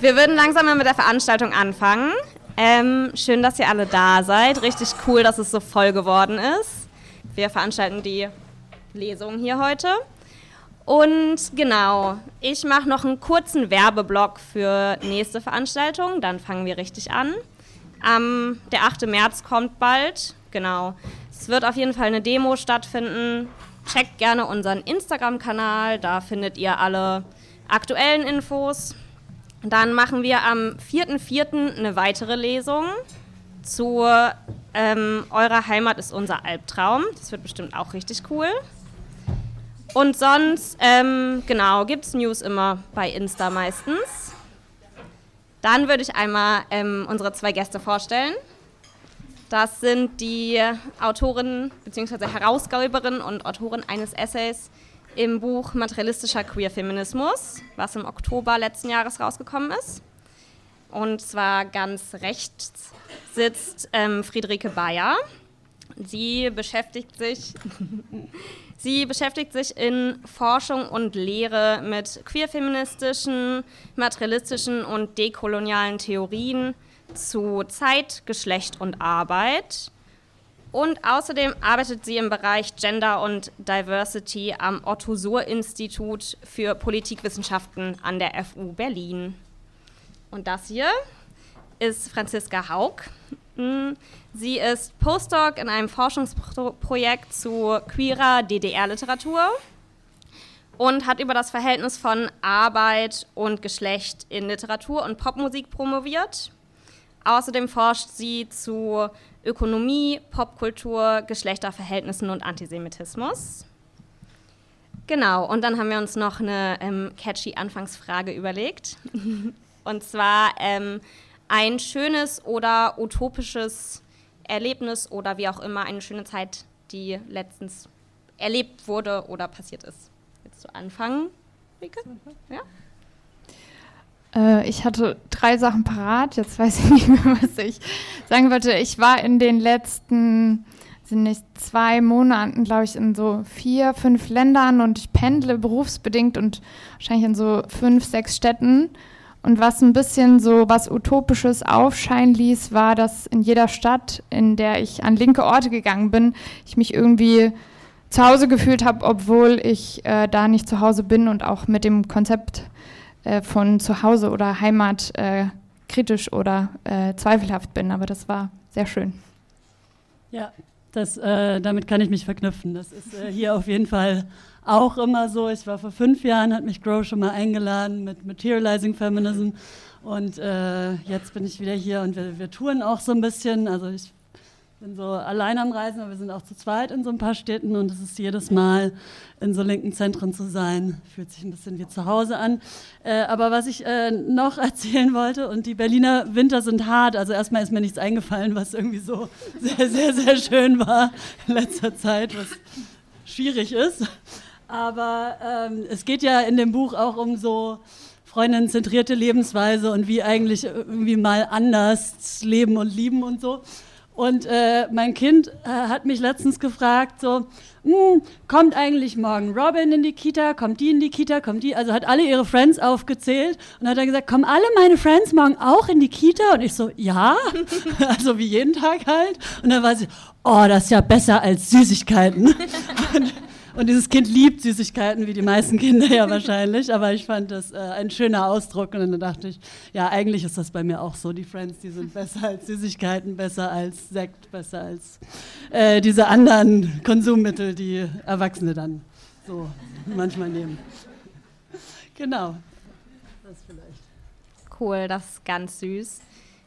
Wir würden langsam mal mit der Veranstaltung anfangen. Ähm, schön, dass ihr alle da seid. Richtig cool, dass es so voll geworden ist. Wir veranstalten die Lesung hier heute. Und genau, ich mache noch einen kurzen Werbeblock für nächste Veranstaltung. Dann fangen wir richtig an. Ähm, der 8. März kommt bald. Genau. Es wird auf jeden Fall eine Demo stattfinden. Checkt gerne unseren Instagram-Kanal. Da findet ihr alle aktuellen Infos. Dann machen wir am 4.4. eine weitere Lesung zu ähm, Eure Heimat ist unser Albtraum. Das wird bestimmt auch richtig cool. Und sonst, ähm, genau, gibt es News immer bei Insta meistens. Dann würde ich einmal ähm, unsere zwei Gäste vorstellen. Das sind die Autorin bzw. Herausgeberin und Autorin eines Essays im Buch Materialistischer Queer Feminismus, was im Oktober letzten Jahres rausgekommen ist. Und zwar ganz rechts sitzt ähm, Friederike Bayer. Sie beschäftigt sich Sie beschäftigt sich in Forschung und Lehre mit queerfeministischen, materialistischen und dekolonialen Theorien zu Zeit, Geschlecht und Arbeit. Und außerdem arbeitet sie im Bereich Gender und Diversity am Otto Suhr Institut für Politikwissenschaften an der FU Berlin. Und das hier ist Franziska Haug. Hm, sie ist Postdoc in einem Forschungsprojekt zu queerer DDR-Literatur und hat über das Verhältnis von Arbeit und Geschlecht in Literatur und Popmusik promoviert. Außerdem forscht sie zu Ökonomie, Popkultur, Geschlechterverhältnissen und Antisemitismus. Genau, und dann haben wir uns noch eine ähm, catchy Anfangsfrage überlegt. und zwar ähm, ein schönes oder utopisches Erlebnis oder wie auch immer, eine schöne Zeit, die letztens erlebt wurde oder passiert ist. Willst du anfangen, Rike? Ja? Äh, ich hatte drei Sachen parat. Jetzt weiß ich nicht mehr, was ich sagen wollte. Ich war in den letzten sind nicht zwei Monaten, glaube ich, in so vier, fünf Ländern und ich pendle berufsbedingt und wahrscheinlich in so fünf, sechs Städten. Und was ein bisschen so was Utopisches aufscheinen ließ, war, dass in jeder Stadt, in der ich an linke Orte gegangen bin, ich mich irgendwie zu Hause gefühlt habe, obwohl ich äh, da nicht zu Hause bin und auch mit dem Konzept äh, von Zuhause oder Heimat äh, kritisch oder äh, zweifelhaft bin. Aber das war sehr schön. Ja, das, äh, damit kann ich mich verknüpfen. Das ist hier auf jeden Fall auch immer so. Ich war vor fünf Jahren, hat mich Grow schon mal eingeladen mit Materializing Feminism. Und äh, jetzt bin ich wieder hier und wir, wir touren auch so ein bisschen. Also ich bin so allein am Reisen, aber wir sind auch zu zweit in so ein paar Städten und es ist jedes Mal in so linken Zentren zu sein, fühlt sich ein bisschen wie zu Hause an. Äh, aber was ich äh, noch erzählen wollte, und die Berliner Winter sind hart, also erstmal ist mir nichts eingefallen, was irgendwie so sehr, sehr, sehr schön war in letzter Zeit, was schwierig ist. Aber ähm, es geht ja in dem Buch auch um so freundinnenzentrierte Lebensweise und wie eigentlich irgendwie mal anders leben und lieben und so. Und äh, mein Kind äh, hat mich letztens gefragt, so, hm, kommt eigentlich morgen Robin in die Kita, kommt die in die Kita, kommt die, also hat alle ihre Friends aufgezählt und hat dann gesagt, kommen alle meine Friends morgen auch in die Kita? Und ich so, ja, also wie jeden Tag halt. Und dann war sie, oh, das ist ja besser als Süßigkeiten. Und dieses Kind liebt Süßigkeiten, wie die meisten Kinder ja wahrscheinlich. Aber ich fand das äh, ein schöner Ausdruck. Und dann dachte ich, ja, eigentlich ist das bei mir auch so. Die Friends, die sind besser als Süßigkeiten, besser als Sekt, besser als äh, diese anderen Konsummittel, die Erwachsene dann so manchmal nehmen. Genau. Das vielleicht. Cool, das ist ganz süß.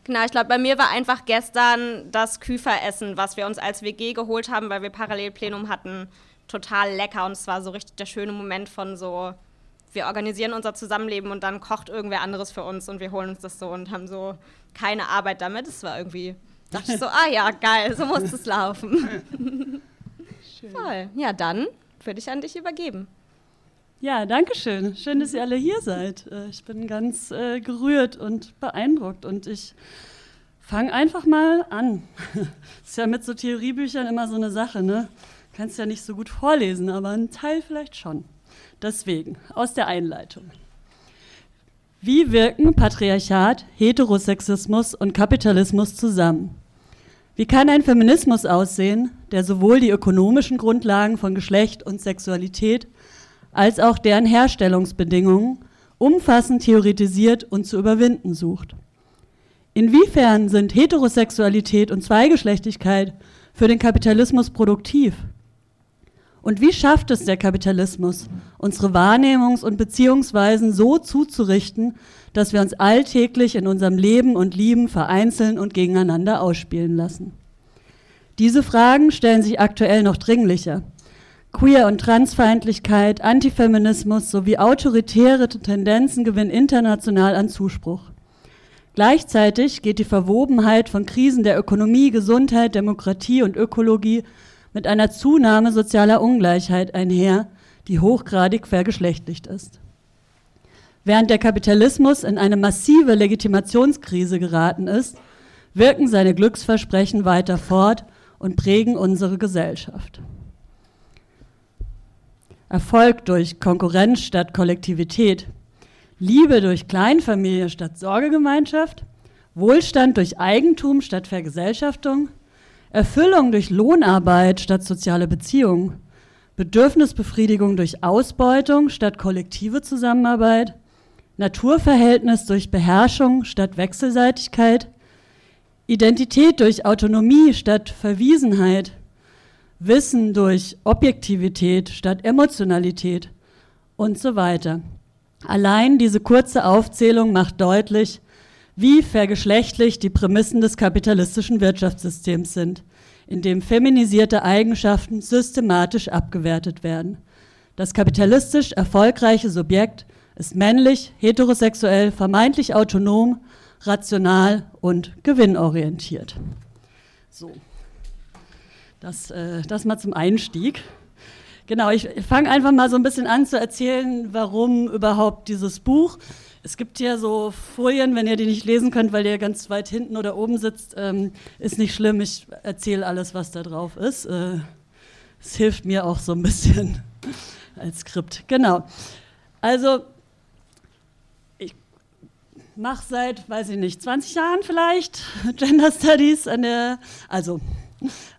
Genau, ich glaube, bei mir war einfach gestern das Küferessen, was wir uns als WG geholt haben, weil wir Parallelplenum hatten total lecker und es war so richtig der schöne Moment von so, wir organisieren unser Zusammenleben und dann kocht irgendwer anderes für uns und wir holen uns das so und haben so keine Arbeit damit. Es war irgendwie, dachte ich so, ah ja, geil, so muss es laufen. Schön. Voll. Ja, dann würde ich an dich übergeben. Ja, danke schön. Schön, dass ihr alle hier seid. Äh, ich bin ganz äh, gerührt und beeindruckt und ich fange einfach mal an. Das ist ja mit so Theoriebüchern immer so eine Sache, ne? Kannst ja nicht so gut vorlesen, aber ein Teil vielleicht schon. Deswegen, aus der Einleitung. Wie wirken Patriarchat, Heterosexismus und Kapitalismus zusammen? Wie kann ein Feminismus aussehen, der sowohl die ökonomischen Grundlagen von Geschlecht und Sexualität als auch deren Herstellungsbedingungen umfassend theoretisiert und zu überwinden sucht? Inwiefern sind Heterosexualität und Zweigeschlechtigkeit für den Kapitalismus produktiv? Und wie schafft es der Kapitalismus, unsere Wahrnehmungs- und Beziehungsweisen so zuzurichten, dass wir uns alltäglich in unserem Leben und Lieben vereinzeln und gegeneinander ausspielen lassen? Diese Fragen stellen sich aktuell noch dringlicher. Queer- und Transfeindlichkeit, Antifeminismus sowie autoritäre Tendenzen gewinnen international an Zuspruch. Gleichzeitig geht die Verwobenheit von Krisen der Ökonomie, Gesundheit, Demokratie und Ökologie mit einer Zunahme sozialer Ungleichheit einher, die hochgradig vergeschlechtlicht ist. Während der Kapitalismus in eine massive Legitimationskrise geraten ist, wirken seine Glücksversprechen weiter fort und prägen unsere Gesellschaft. Erfolg durch Konkurrenz statt Kollektivität, Liebe durch Kleinfamilie statt Sorgegemeinschaft, Wohlstand durch Eigentum statt Vergesellschaftung, Erfüllung durch Lohnarbeit statt soziale Beziehung, Bedürfnisbefriedigung durch Ausbeutung statt kollektive Zusammenarbeit, Naturverhältnis durch Beherrschung statt Wechselseitigkeit, Identität durch Autonomie statt Verwiesenheit, Wissen durch Objektivität statt Emotionalität und so weiter. Allein diese kurze Aufzählung macht deutlich, wie vergeschlechtlich die Prämissen des kapitalistischen Wirtschaftssystems sind, in dem feminisierte Eigenschaften systematisch abgewertet werden. Das kapitalistisch erfolgreiche Subjekt ist männlich, heterosexuell, vermeintlich autonom, rational und gewinnorientiert. So, das, äh, das mal zum Einstieg. Genau, ich fange einfach mal so ein bisschen an zu erzählen, warum überhaupt dieses Buch. Es gibt hier so Folien, wenn ihr die nicht lesen könnt, weil ihr ganz weit hinten oder oben sitzt, ähm, ist nicht schlimm. Ich erzähle alles, was da drauf ist. Äh, es hilft mir auch so ein bisschen als Skript. Genau. Also, ich mache seit, weiß ich nicht, 20 Jahren vielleicht Gender Studies an der, also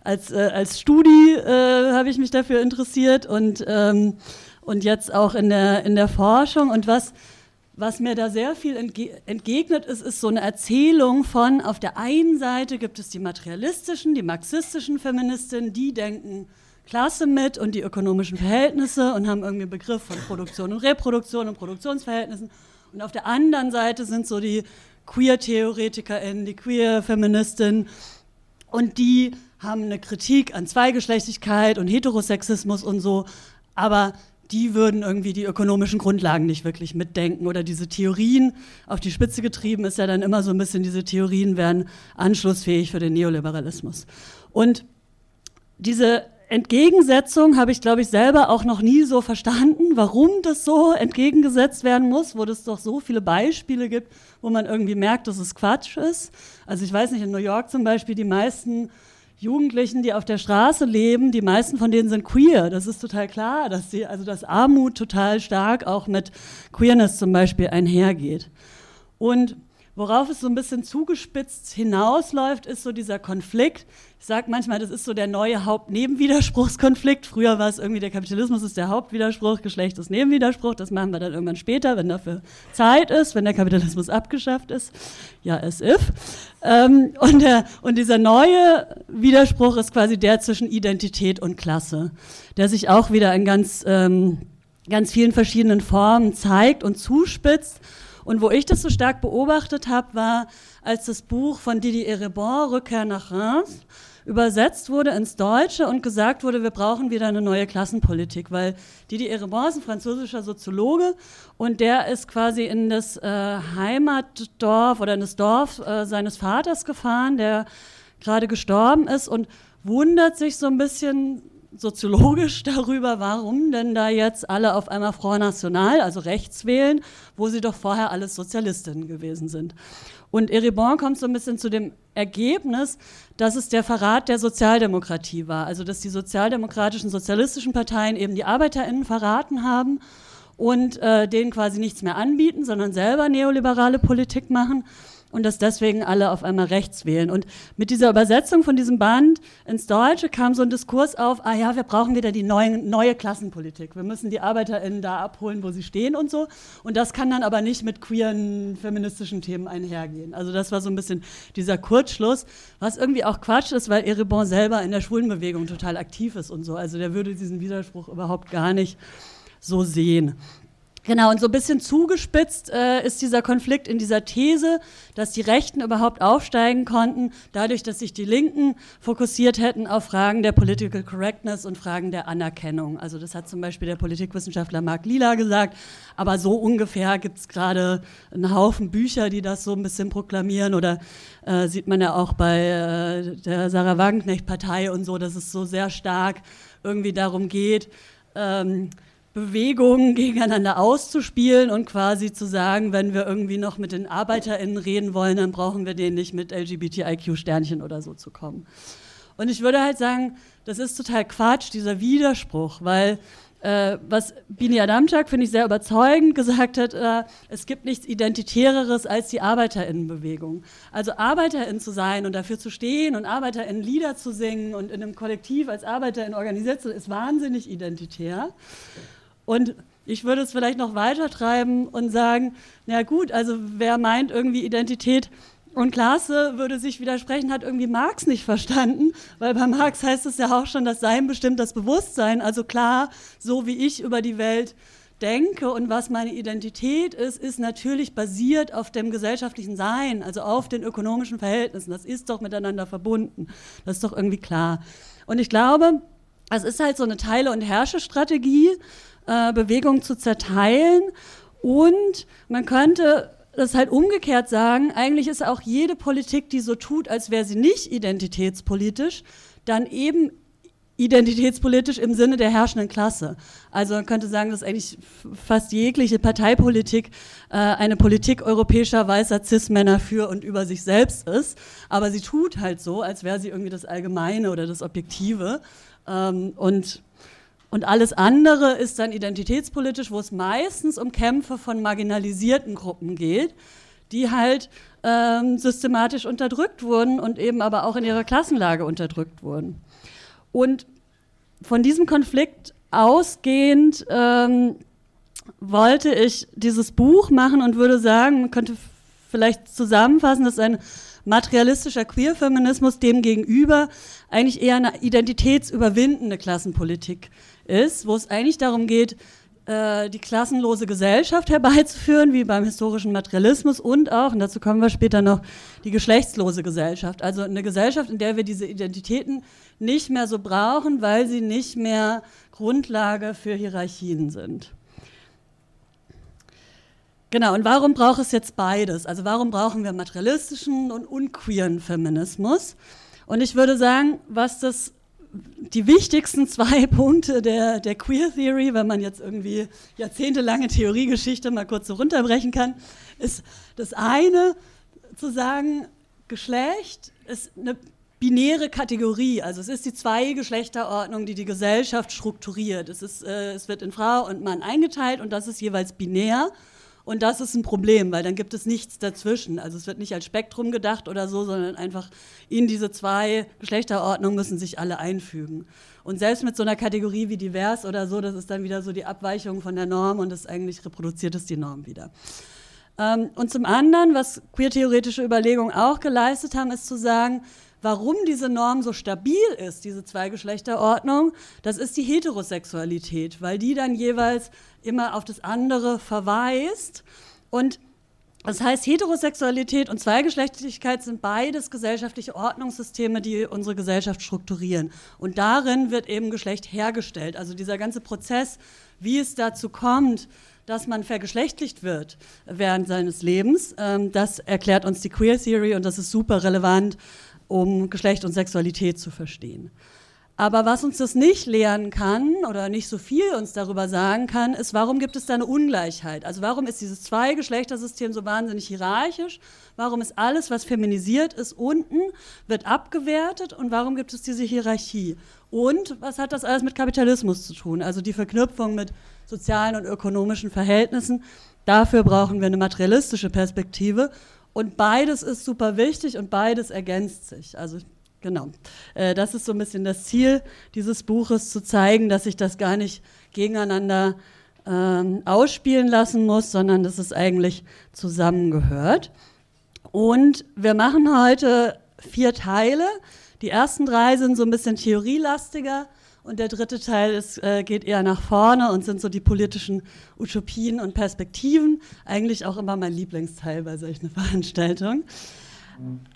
als, äh, als Studi äh, habe ich mich dafür interessiert und, ähm, und jetzt auch in der, in der Forschung. Und was was mir da sehr viel entge entgegnet ist, ist so eine Erzählung von, auf der einen Seite gibt es die materialistischen, die marxistischen Feministinnen, die denken Klasse mit und die ökonomischen Verhältnisse und haben irgendwie einen Begriff von Produktion und Reproduktion und Produktionsverhältnissen. Und auf der anderen Seite sind so die Queer-TheoretikerInnen, die Queer-Feministinnen und die haben eine Kritik an Zweigeschlechtigkeit und Heterosexismus und so, aber die würden irgendwie die ökonomischen Grundlagen nicht wirklich mitdenken oder diese Theorien auf die Spitze getrieben ist ja dann immer so ein bisschen, diese Theorien wären anschlussfähig für den Neoliberalismus. Und diese Entgegensetzung habe ich, glaube ich, selber auch noch nie so verstanden, warum das so entgegengesetzt werden muss, wo es doch so viele Beispiele gibt, wo man irgendwie merkt, dass es Quatsch ist. Also ich weiß nicht, in New York zum Beispiel, die meisten Jugendlichen, die auf der Straße leben, die meisten von denen sind queer. Das ist total klar, dass sie, also dass Armut total stark auch mit Queerness zum Beispiel einhergeht. Und worauf es so ein bisschen zugespitzt hinausläuft, ist so dieser Konflikt sage manchmal, das ist so der neue Hauptnebenwiderspruchskonflikt. Früher war es irgendwie, der Kapitalismus ist der Hauptwiderspruch, Geschlecht ist Nebenwiderspruch. Das machen wir dann irgendwann später, wenn dafür Zeit ist, wenn der Kapitalismus abgeschafft ist. Ja, as if. Ähm, und, der, und dieser neue Widerspruch ist quasi der zwischen Identität und Klasse, der sich auch wieder in ganz, ähm, ganz vielen verschiedenen Formen zeigt und zuspitzt. Und wo ich das so stark beobachtet habe, war, als das Buch von Didier Erebon, Rückkehr nach Reims, übersetzt wurde ins Deutsche und gesagt wurde, wir brauchen wieder eine neue Klassenpolitik, weil Didier Eribon ist ein französischer Soziologe und der ist quasi in das äh, Heimatdorf oder in das Dorf äh, seines Vaters gefahren, der gerade gestorben ist und wundert sich so ein bisschen soziologisch darüber, warum denn da jetzt alle auf einmal Front National, also rechts wählen, wo sie doch vorher alles Sozialistinnen gewesen sind. Und Eribon kommt so ein bisschen zu dem Ergebnis, dass es der Verrat der Sozialdemokratie war. Also dass die sozialdemokratischen, sozialistischen Parteien eben die ArbeiterInnen verraten haben und äh, denen quasi nichts mehr anbieten, sondern selber neoliberale Politik machen und dass deswegen alle auf einmal rechts wählen. Und mit dieser Übersetzung von diesem Band ins Deutsche kam so ein Diskurs auf, ah ja, wir brauchen wieder die neuen, neue Klassenpolitik. Wir müssen die ArbeiterInnen da abholen, wo sie stehen und so. Und das kann dann aber nicht mit queeren, feministischen Themen einhergehen. Also das war so ein bisschen dieser Kurzschluss, was irgendwie auch Quatsch ist, weil Eribon selber in der Schwulenbewegung total aktiv ist und so. Also der würde diesen Widerspruch überhaupt gar nicht so sehen. Genau, und so ein bisschen zugespitzt äh, ist dieser Konflikt in dieser These, dass die Rechten überhaupt aufsteigen konnten, dadurch, dass sich die Linken fokussiert hätten auf Fragen der Political Correctness und Fragen der Anerkennung. Also das hat zum Beispiel der Politikwissenschaftler Marc Lila gesagt, aber so ungefähr gibt es gerade einen Haufen Bücher, die das so ein bisschen proklamieren oder äh, sieht man ja auch bei äh, der Sarah Wagenknecht-Partei und so, dass es so sehr stark irgendwie darum geht, ähm, Bewegungen gegeneinander auszuspielen und quasi zu sagen, wenn wir irgendwie noch mit den ArbeiterInnen reden wollen, dann brauchen wir denen nicht mit LGBTIQ-Sternchen oder so zu kommen. Und ich würde halt sagen, das ist total Quatsch, dieser Widerspruch, weil äh, was Bini Adamczak, finde ich, sehr überzeugend gesagt hat, äh, es gibt nichts Identitäreres als die ArbeiterInnenbewegung. Also ArbeiterInnen zu sein und dafür zu stehen und ArbeiterInnen Lieder zu singen und in einem Kollektiv als ArbeiterInnen organisiert zu sein, ist wahnsinnig identitär. Und ich würde es vielleicht noch weiter treiben und sagen, na gut, also wer meint irgendwie Identität und Klasse würde sich widersprechen, hat irgendwie Marx nicht verstanden, weil bei Marx heißt es ja auch schon, das Sein bestimmt das Bewusstsein. Also klar, so wie ich über die Welt denke und was meine Identität ist, ist natürlich basiert auf dem gesellschaftlichen Sein, also auf den ökonomischen Verhältnissen. Das ist doch miteinander verbunden. Das ist doch irgendwie klar. Und ich glaube, es ist halt so eine Teile- und Herrschestrategie, äh, Bewegung zu zerteilen. Und man könnte das halt umgekehrt sagen, eigentlich ist auch jede Politik, die so tut, als wäre sie nicht identitätspolitisch, dann eben identitätspolitisch im Sinne der herrschenden Klasse. Also man könnte sagen, dass eigentlich fast jegliche Parteipolitik äh, eine Politik europäischer weißer Cis-Männer für und über sich selbst ist, aber sie tut halt so, als wäre sie irgendwie das Allgemeine oder das Objektive. Ähm, und und alles andere ist dann identitätspolitisch, wo es meistens um Kämpfe von marginalisierten Gruppen geht, die halt ähm, systematisch unterdrückt wurden und eben aber auch in ihrer Klassenlage unterdrückt wurden. Und von diesem Konflikt ausgehend ähm, wollte ich dieses Buch machen und würde sagen, man könnte vielleicht zusammenfassen, dass ein materialistischer Queerfeminismus dem gegenüber eigentlich eher eine identitätsüberwindende Klassenpolitik ist, wo es eigentlich darum geht, äh, die klassenlose Gesellschaft herbeizuführen, wie beim historischen Materialismus und auch, und dazu kommen wir später noch, die geschlechtslose Gesellschaft. Also eine Gesellschaft, in der wir diese Identitäten nicht mehr so brauchen, weil sie nicht mehr Grundlage für Hierarchien sind. Genau, und warum braucht es jetzt beides? Also warum brauchen wir materialistischen und unqueeren Feminismus? Und ich würde sagen, was das die wichtigsten zwei Punkte der, der Queer Theory, wenn man jetzt irgendwie jahrzehntelange Theoriegeschichte mal kurz so runterbrechen kann, ist das eine zu sagen, Geschlecht ist eine binäre Kategorie. Also es ist die Zwei-Geschlechterordnung, die die Gesellschaft strukturiert. Es, ist, äh, es wird in Frau und Mann eingeteilt und das ist jeweils binär. Und das ist ein Problem, weil dann gibt es nichts dazwischen. Also es wird nicht als Spektrum gedacht oder so, sondern einfach in diese zwei Geschlechterordnungen müssen sich alle einfügen. Und selbst mit so einer Kategorie wie divers oder so, das ist dann wieder so die Abweichung von der Norm und das eigentlich reproduziert es die Norm wieder. Ähm, und zum anderen, was queer-theoretische Überlegungen auch geleistet haben, ist zu sagen, warum diese Norm so stabil ist, diese Zweigeschlechterordnung, das ist die Heterosexualität, weil die dann jeweils immer auf das andere verweist. Und das heißt, Heterosexualität und Zweigeschlechtlichkeit sind beides gesellschaftliche Ordnungssysteme, die unsere Gesellschaft strukturieren. Und darin wird eben Geschlecht hergestellt. Also dieser ganze Prozess, wie es dazu kommt, dass man vergeschlechtlicht wird während seines Lebens, ähm, das erklärt uns die Queer Theory und das ist super relevant um Geschlecht und Sexualität zu verstehen. Aber was uns das nicht lehren kann oder nicht so viel uns darüber sagen kann, ist, warum gibt es da eine Ungleichheit? Also warum ist dieses Zwei-Geschlechtersystem so wahnsinnig hierarchisch? Warum ist alles, was feminisiert ist, unten, wird abgewertet? Und warum gibt es diese Hierarchie? Und was hat das alles mit Kapitalismus zu tun? Also die Verknüpfung mit sozialen und ökonomischen Verhältnissen. Dafür brauchen wir eine materialistische Perspektive. Und beides ist super wichtig und beides ergänzt sich. Also genau, äh, das ist so ein bisschen das Ziel dieses Buches, zu zeigen, dass sich das gar nicht gegeneinander ähm, ausspielen lassen muss, sondern dass es eigentlich zusammengehört. Und wir machen heute vier Teile. Die ersten drei sind so ein bisschen theorielastiger und der dritte Teil ist, äh, geht eher nach vorne und sind so die politischen Utopien und Perspektiven. Eigentlich auch immer mein Lieblingsteil bei solchen Veranstaltungen.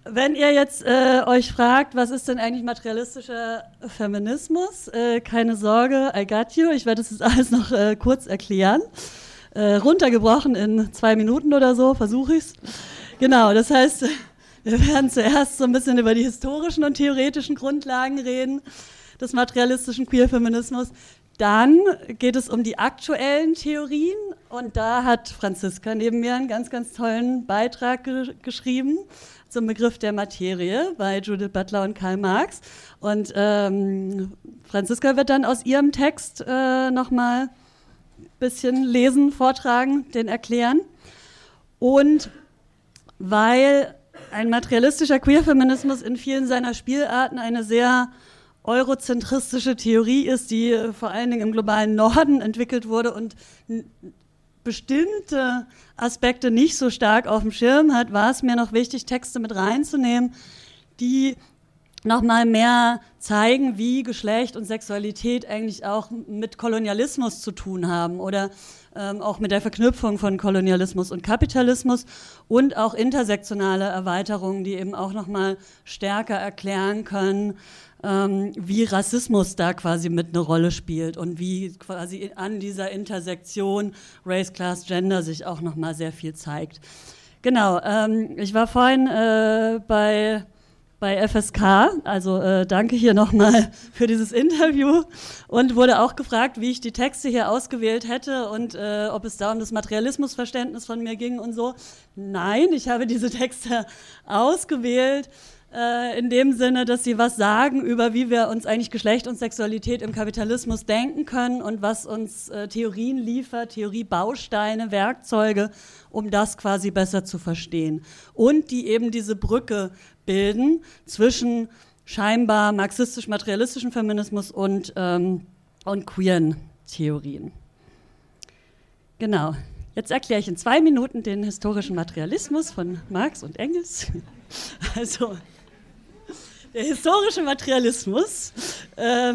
Wenn ihr jetzt äh, euch fragt, was ist denn eigentlich materialistischer Feminismus, äh, keine Sorge, I got you. Ich werde das jetzt alles noch äh, kurz erklären. Äh, runtergebrochen in zwei Minuten oder so, versuche ich es. Genau, das heißt, wir werden zuerst so ein bisschen über die historischen und theoretischen Grundlagen reden des materialistischen Queerfeminismus. Dann geht es um die aktuellen Theorien und da hat Franziska neben mir einen ganz, ganz tollen Beitrag ge geschrieben zum Begriff der Materie bei Judith Butler und Karl Marx. Und ähm, Franziska wird dann aus ihrem Text äh, nochmal ein bisschen lesen, vortragen, den erklären. Und weil ein materialistischer Queerfeminismus in vielen seiner Spielarten eine sehr eurozentristische Theorie ist, die vor allen Dingen im globalen Norden entwickelt wurde und bestimmte Aspekte nicht so stark auf dem Schirm hat, war es mir noch wichtig, Texte mit reinzunehmen, die nochmal mehr zeigen, wie Geschlecht und Sexualität eigentlich auch mit Kolonialismus zu tun haben oder ähm, auch mit der Verknüpfung von Kolonialismus und Kapitalismus und auch intersektionale Erweiterungen, die eben auch nochmal stärker erklären können, ähm, wie Rassismus da quasi mit eine Rolle spielt und wie quasi an dieser Intersektion Race, Class, Gender sich auch nochmal sehr viel zeigt. Genau, ähm, ich war vorhin äh, bei bei FSK. Also äh, danke hier nochmal für dieses Interview und wurde auch gefragt, wie ich die Texte hier ausgewählt hätte und äh, ob es da um das Materialismusverständnis von mir ging und so. Nein, ich habe diese Texte ausgewählt, äh, in dem Sinne, dass sie was sagen über, wie wir uns eigentlich Geschlecht und Sexualität im Kapitalismus denken können und was uns äh, Theorien liefert, Theoriebausteine, Werkzeuge, um das quasi besser zu verstehen. Und die eben diese Brücke bilden zwischen scheinbar marxistisch-materialistischen Feminismus und, ähm, und queeren Theorien. Genau. Jetzt erkläre ich in zwei Minuten den historischen Materialismus von Marx und Engels. Also, der historische Materialismus äh,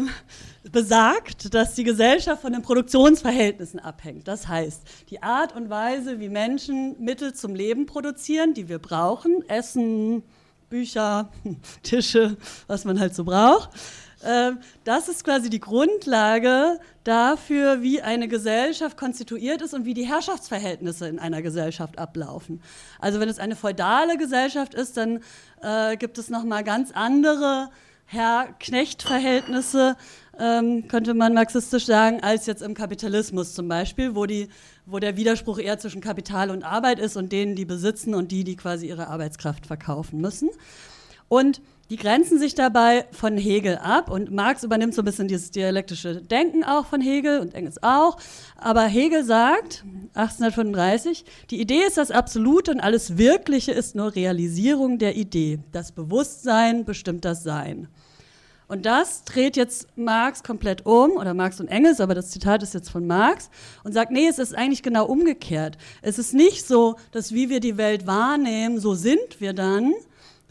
besagt, dass die Gesellschaft von den Produktionsverhältnissen abhängt. Das heißt, die Art und Weise, wie Menschen Mittel zum Leben produzieren, die wir brauchen, Essen, Bücher, Tische, was man halt so braucht, das ist quasi die Grundlage dafür, wie eine Gesellschaft konstituiert ist und wie die Herrschaftsverhältnisse in einer Gesellschaft ablaufen. Also wenn es eine feudale Gesellschaft ist, dann äh, gibt es noch mal ganz andere Herr-Knecht-Verhältnisse, ähm, könnte man marxistisch sagen, als jetzt im Kapitalismus zum Beispiel, wo, die, wo der Widerspruch eher zwischen Kapital und Arbeit ist und denen, die besitzen und die, die quasi ihre Arbeitskraft verkaufen müssen. Und die grenzen sich dabei von Hegel ab und Marx übernimmt so ein bisschen dieses dialektische Denken auch von Hegel und Engels auch. Aber Hegel sagt, 1835, die Idee ist das Absolute und alles Wirkliche ist nur Realisierung der Idee. Das Bewusstsein bestimmt das Sein. Und das dreht jetzt Marx komplett um, oder Marx und Engels, aber das Zitat ist jetzt von Marx, und sagt, nee, es ist eigentlich genau umgekehrt. Es ist nicht so, dass wie wir die Welt wahrnehmen, so sind wir dann,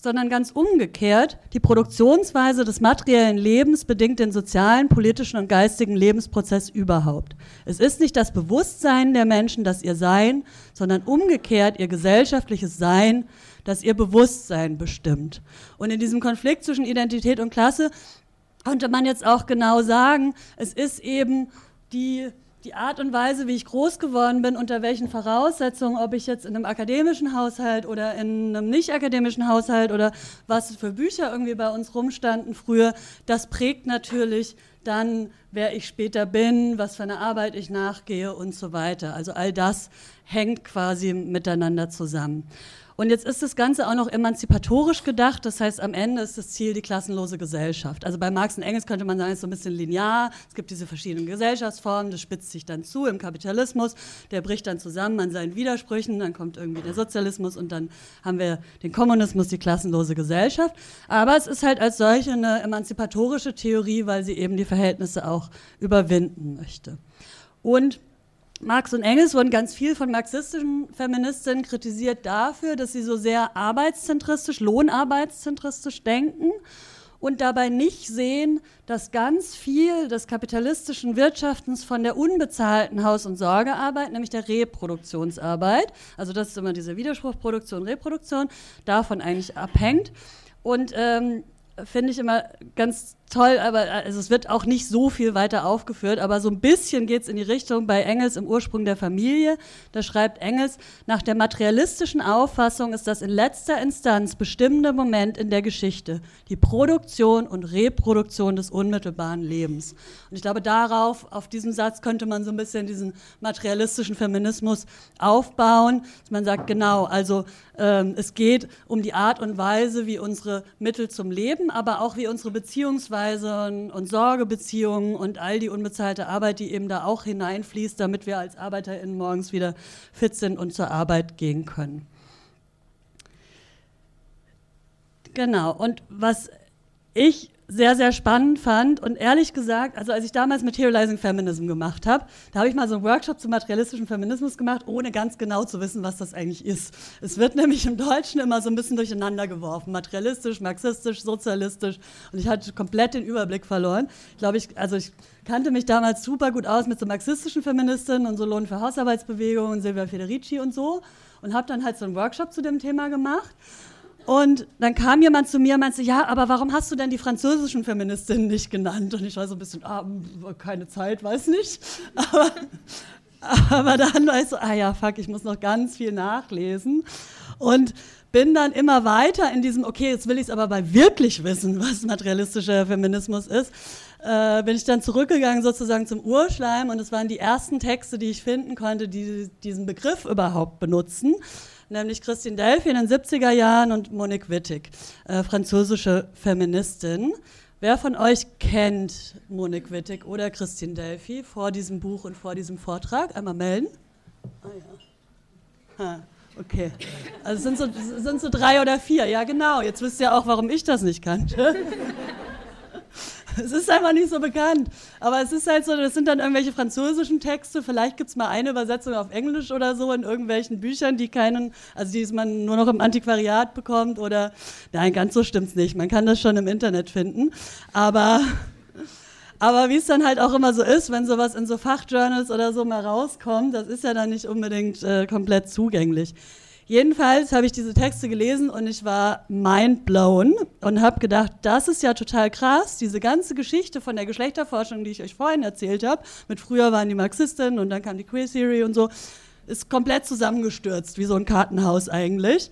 sondern ganz umgekehrt. Die Produktionsweise des materiellen Lebens bedingt den sozialen, politischen und geistigen Lebensprozess überhaupt. Es ist nicht das Bewusstsein der Menschen, das ihr Sein, sondern umgekehrt ihr gesellschaftliches Sein, das ihr Bewusstsein bestimmt. Und in diesem Konflikt zwischen Identität und Klasse konnte man jetzt auch genau sagen, es ist eben die die Art und Weise, wie ich groß geworden bin, unter welchen Voraussetzungen, ob ich jetzt in einem akademischen Haushalt oder in einem nicht akademischen Haushalt oder was für Bücher irgendwie bei uns rumstanden früher, das prägt natürlich dann, wer ich später bin, was für eine Arbeit ich nachgehe und so weiter. Also all das hängt quasi miteinander zusammen. Und jetzt ist das Ganze auch noch emanzipatorisch gedacht. Das heißt, am Ende ist das Ziel die klassenlose Gesellschaft. Also bei Marx und Engels könnte man sagen, es ist so ein bisschen linear. Es gibt diese verschiedenen Gesellschaftsformen, das spitzt sich dann zu im Kapitalismus. Der bricht dann zusammen an seinen Widersprüchen. Dann kommt irgendwie der Sozialismus und dann haben wir den Kommunismus, die klassenlose Gesellschaft. Aber es ist halt als solche eine emanzipatorische Theorie, weil sie eben die Verhältnisse auch überwinden möchte. Und Marx und Engels wurden ganz viel von marxistischen Feministinnen kritisiert dafür, dass sie so sehr arbeitszentristisch, lohnarbeitszentristisch denken und dabei nicht sehen, dass ganz viel des kapitalistischen Wirtschaftens von der unbezahlten Haus- und Sorgearbeit, nämlich der Reproduktionsarbeit, also das ist immer dieser Widerspruch Produktion, Reproduktion, davon eigentlich abhängt. Und ähm, finde ich immer ganz toll, aber also es wird auch nicht so viel weiter aufgeführt, aber so ein bisschen geht es in die Richtung bei Engels im Ursprung der Familie. Da schreibt Engels, nach der materialistischen Auffassung ist das in letzter Instanz bestimmende Moment in der Geschichte, die Produktion und Reproduktion des unmittelbaren Lebens. Und ich glaube, darauf, auf diesem Satz könnte man so ein bisschen diesen materialistischen Feminismus aufbauen, dass man sagt, genau, also ähm, es geht um die Art und Weise, wie unsere Mittel zum Leben, aber auch wie unsere Beziehungsweise Lebensweisen und Sorgebeziehungen und all die unbezahlte Arbeit, die eben da auch hineinfließt, damit wir als ArbeiterInnen morgens wieder fit sind und zur Arbeit gehen können. Genau, und was ich sehr, sehr spannend fand. Und ehrlich gesagt, also als ich damals Materializing Feminism gemacht habe, da habe ich mal so einen Workshop zum materialistischen Feminismus gemacht, ohne ganz genau zu wissen, was das eigentlich ist. Es wird nämlich im Deutschen immer so ein bisschen durcheinander geworfen. Materialistisch, marxistisch, sozialistisch. Und ich hatte komplett den Überblick verloren. Ich glaube, ich, also ich kannte mich damals super gut aus mit so marxistischen Feministinnen und so Lohn für Hausarbeitsbewegungen Silvia Federici und so. Und habe dann halt so einen Workshop zu dem Thema gemacht. Und dann kam jemand zu mir und meinte, ja, aber warum hast du denn die französischen Feministinnen nicht genannt? Und ich war so ein bisschen, ah, keine Zeit, weiß nicht. Aber, aber dann war ich so, ah ja, fuck, ich muss noch ganz viel nachlesen. Und bin dann immer weiter in diesem, okay, jetzt will ich es aber mal wirklich wissen, was materialistischer Feminismus ist. Äh, bin ich dann zurückgegangen sozusagen zum Urschleim und es waren die ersten Texte, die ich finden konnte, die diesen Begriff überhaupt benutzen nämlich Christine Delphi in den 70er Jahren und Monique Wittig, äh, französische Feministin. Wer von euch kennt Monique Wittig oder Christine Delphi vor diesem Buch und vor diesem Vortrag? Einmal melden. Ah ja. Ha, okay. Also sind so, sind so drei oder vier. Ja, genau. Jetzt wisst ihr auch, warum ich das nicht kannte. Es ist einfach nicht so bekannt. Aber es ist halt so, das sind dann irgendwelche französischen Texte. Vielleicht gibt es mal eine Übersetzung auf Englisch oder so in irgendwelchen Büchern, die keinen, also die man nur noch im Antiquariat bekommt oder, nein, ganz so stimmt es nicht. Man kann das schon im Internet finden. Aber, aber wie es dann halt auch immer so ist, wenn sowas in so Fachjournals oder so mal rauskommt, das ist ja dann nicht unbedingt äh, komplett zugänglich. Jedenfalls habe ich diese Texte gelesen und ich war mind blown und habe gedacht, das ist ja total krass, diese ganze Geschichte von der Geschlechterforschung, die ich euch vorhin erzählt habe, mit früher waren die Marxistinnen und dann kam die Queer Theory und so, ist komplett zusammengestürzt, wie so ein Kartenhaus eigentlich.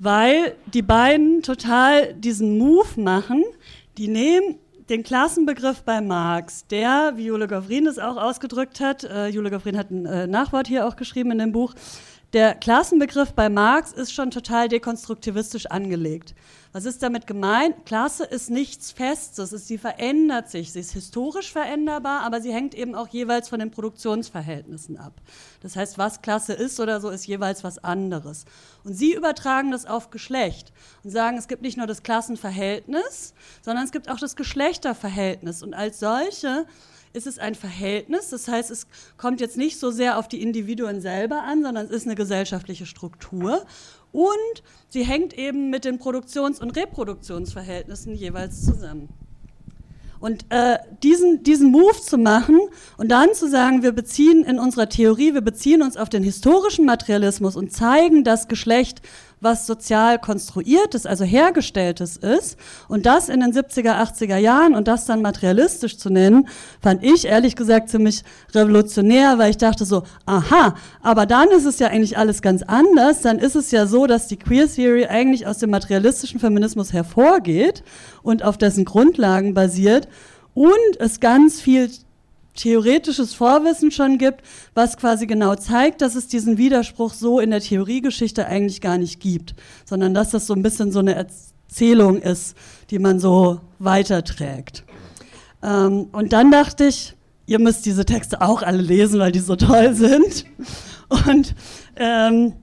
Weil die beiden total diesen Move machen, die nehmen den Klassenbegriff bei Marx, der, wie Jule Gavrin es auch ausgedrückt hat, äh, Jule Gavrin hat ein äh, Nachwort hier auch geschrieben in dem Buch, der Klassenbegriff bei Marx ist schon total dekonstruktivistisch angelegt. Was ist damit gemeint? Klasse ist nichts Festes, sie verändert sich, sie ist historisch veränderbar, aber sie hängt eben auch jeweils von den Produktionsverhältnissen ab. Das heißt, was Klasse ist oder so, ist jeweils was anderes. Und sie übertragen das auf Geschlecht und sagen, es gibt nicht nur das Klassenverhältnis, sondern es gibt auch das Geschlechterverhältnis. Und als solche ist es ein Verhältnis. Das heißt, es kommt jetzt nicht so sehr auf die Individuen selber an, sondern es ist eine gesellschaftliche Struktur. Und sie hängt eben mit den Produktions- und Reproduktionsverhältnissen jeweils zusammen. Und äh, diesen, diesen Move zu machen und dann zu sagen, wir beziehen in unserer Theorie, wir beziehen uns auf den historischen Materialismus und zeigen das Geschlecht was sozial konstruiertes, also hergestelltes ist. Und das in den 70er, 80er Jahren und das dann materialistisch zu nennen, fand ich ehrlich gesagt ziemlich revolutionär, weil ich dachte so, aha, aber dann ist es ja eigentlich alles ganz anders, dann ist es ja so, dass die Queer Theory eigentlich aus dem materialistischen Feminismus hervorgeht und auf dessen Grundlagen basiert und es ganz viel theoretisches Vorwissen schon gibt, was quasi genau zeigt, dass es diesen Widerspruch so in der Theoriegeschichte eigentlich gar nicht gibt, sondern dass das so ein bisschen so eine Erzählung ist, die man so weiterträgt. Ähm, und dann dachte ich, ihr müsst diese Texte auch alle lesen, weil die so toll sind. Und ähm,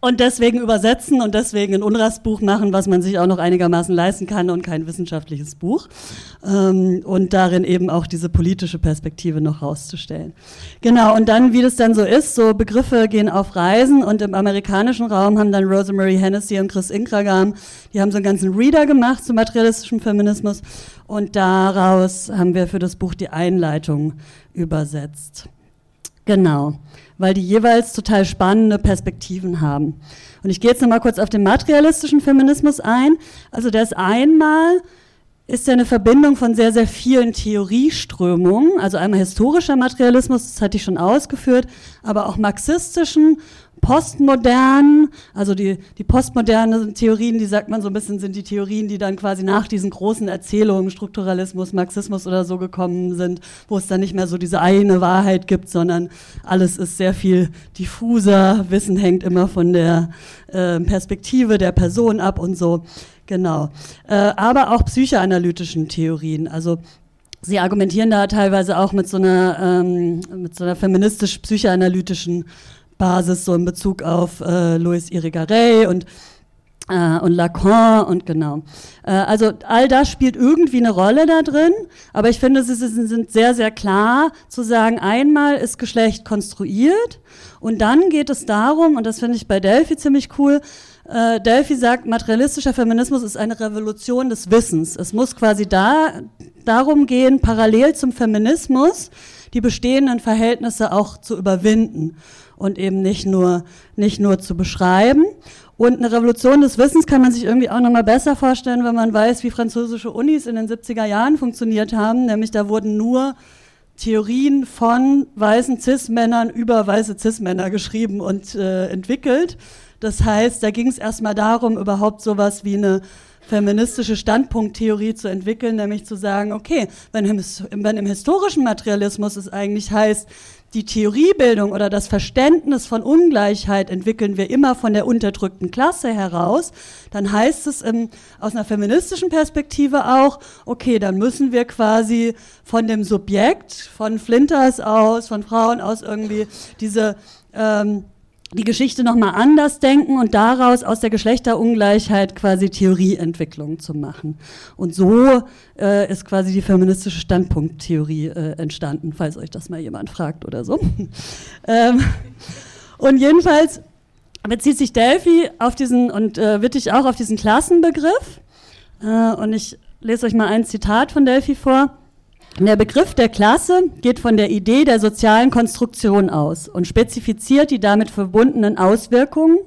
und deswegen übersetzen und deswegen ein Unras-Buch machen, was man sich auch noch einigermaßen leisten kann und kein wissenschaftliches Buch. Ähm, und darin eben auch diese politische Perspektive noch rauszustellen. Genau, und dann, wie das dann so ist, so Begriffe gehen auf Reisen und im amerikanischen Raum haben dann Rosemary Hennessy und Chris Inkragam, die haben so einen ganzen Reader gemacht zu materialistischem Feminismus und daraus haben wir für das Buch die Einleitung übersetzt. Genau weil die jeweils total spannende Perspektiven haben. Und ich gehe jetzt nochmal kurz auf den materialistischen Feminismus ein. Also der ist einmal ist ja eine Verbindung von sehr, sehr vielen Theorieströmungen, also einmal historischer Materialismus, das hatte ich schon ausgeführt, aber auch marxistischen postmodernen, also die, die postmodernen Theorien, die sagt man so ein bisschen, sind die Theorien, die dann quasi nach diesen großen Erzählungen, Strukturalismus, Marxismus oder so gekommen sind, wo es dann nicht mehr so diese eine Wahrheit gibt, sondern alles ist sehr viel diffuser, Wissen hängt immer von der äh, Perspektive der Person ab und so. Genau. Äh, aber auch psychoanalytischen Theorien, also Sie argumentieren da teilweise auch mit so einer, ähm, mit so einer feministisch-psychoanalytischen Basis so in Bezug auf äh, Louis Irigaray und äh, und Lacan und genau. Äh, also all das spielt irgendwie eine Rolle da drin, aber ich finde, sie sind sehr, sehr klar zu sagen, einmal ist Geschlecht konstruiert und dann geht es darum, und das finde ich bei Delphi ziemlich cool, äh, Delphi sagt, materialistischer Feminismus ist eine Revolution des Wissens. Es muss quasi da, darum gehen, parallel zum Feminismus die bestehenden Verhältnisse auch zu überwinden und eben nicht nur, nicht nur zu beschreiben. Und eine Revolution des Wissens kann man sich irgendwie auch nochmal besser vorstellen, wenn man weiß, wie französische Unis in den 70er Jahren funktioniert haben. Nämlich da wurden nur Theorien von weißen Cis-Männern über weiße Cis-Männer geschrieben und äh, entwickelt. Das heißt, da ging es erstmal darum, überhaupt sowas wie eine feministische Standpunkttheorie zu entwickeln, nämlich zu sagen, okay, wenn im, wenn im historischen Materialismus es eigentlich heißt, die Theoriebildung oder das Verständnis von Ungleichheit entwickeln wir immer von der unterdrückten Klasse heraus, dann heißt es im, aus einer feministischen Perspektive auch, okay, dann müssen wir quasi von dem Subjekt, von Flinters aus, von Frauen aus irgendwie diese ähm, die Geschichte nochmal anders denken und daraus aus der Geschlechterungleichheit quasi Theorieentwicklung zu machen. Und so äh, ist quasi die feministische Standpunkttheorie äh, entstanden, falls euch das mal jemand fragt oder so. ähm, und jedenfalls bezieht sich Delphi auf diesen und äh, Wittig auch auf diesen Klassenbegriff. Äh, und ich lese euch mal ein Zitat von Delphi vor. Der Begriff der Klasse geht von der Idee der sozialen Konstruktion aus und spezifiziert die damit verbundenen Auswirkungen.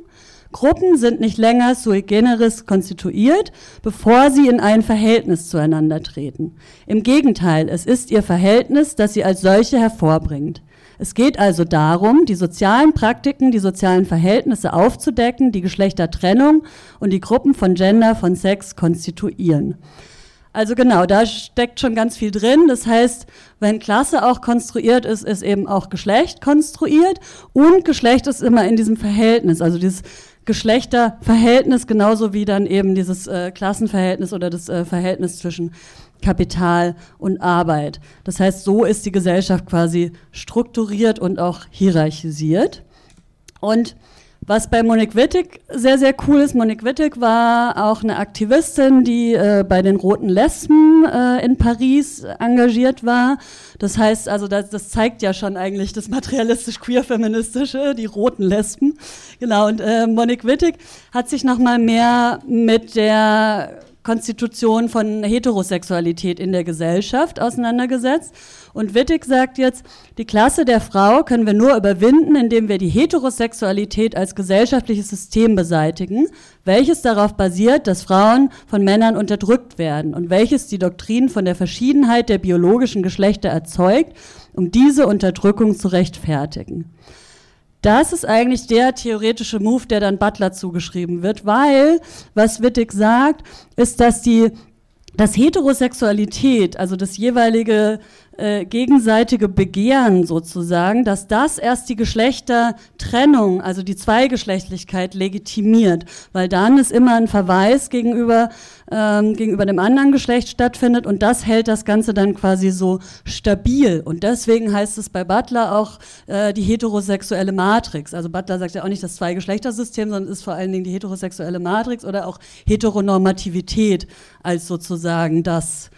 Gruppen sind nicht länger sui generis konstituiert, bevor sie in ein Verhältnis zueinander treten. Im Gegenteil, es ist ihr Verhältnis, das sie als solche hervorbringt. Es geht also darum, die sozialen Praktiken, die sozialen Verhältnisse aufzudecken, die Geschlechtertrennung und die Gruppen von Gender, von Sex konstituieren. Also genau, da steckt schon ganz viel drin. Das heißt, wenn Klasse auch konstruiert ist, ist eben auch Geschlecht konstruiert und Geschlecht ist immer in diesem Verhältnis, also dieses Geschlechterverhältnis genauso wie dann eben dieses äh, Klassenverhältnis oder das äh, Verhältnis zwischen Kapital und Arbeit. Das heißt, so ist die Gesellschaft quasi strukturiert und auch hierarchisiert. Und was bei Monique Wittig sehr, sehr cool ist, Monique Wittig war auch eine Aktivistin, die äh, bei den Roten Lesben äh, in Paris engagiert war. Das heißt also, das, das zeigt ja schon eigentlich das materialistisch-queer-feministische, die roten Lesben. Genau, und äh, Monique Wittig hat sich nochmal mehr mit der Konstitution von Heterosexualität in der Gesellschaft auseinandergesetzt. Und Wittig sagt jetzt, die Klasse der Frau können wir nur überwinden, indem wir die Heterosexualität als gesellschaftliches System beseitigen, welches darauf basiert, dass Frauen von Männern unterdrückt werden und welches die Doktrin von der Verschiedenheit der biologischen Geschlechter erzeugt, um diese Unterdrückung zu rechtfertigen. Das ist eigentlich der theoretische Move, der dann Butler zugeschrieben wird, weil, was Wittig sagt, ist, dass die dass Heterosexualität, also das jeweilige äh, gegenseitige Begehren sozusagen, dass das erst die Geschlechtertrennung, also die Zweigeschlechtlichkeit legitimiert, weil dann ist immer ein Verweis gegenüber, ähm, gegenüber dem anderen Geschlecht stattfindet und das hält das Ganze dann quasi so stabil. Und deswegen heißt es bei Butler auch äh, die heterosexuelle Matrix. Also Butler sagt ja auch nicht das Zweigeschlechtersystem, sondern ist vor allen Dingen die heterosexuelle Matrix oder auch Heteronormativität als sozusagen das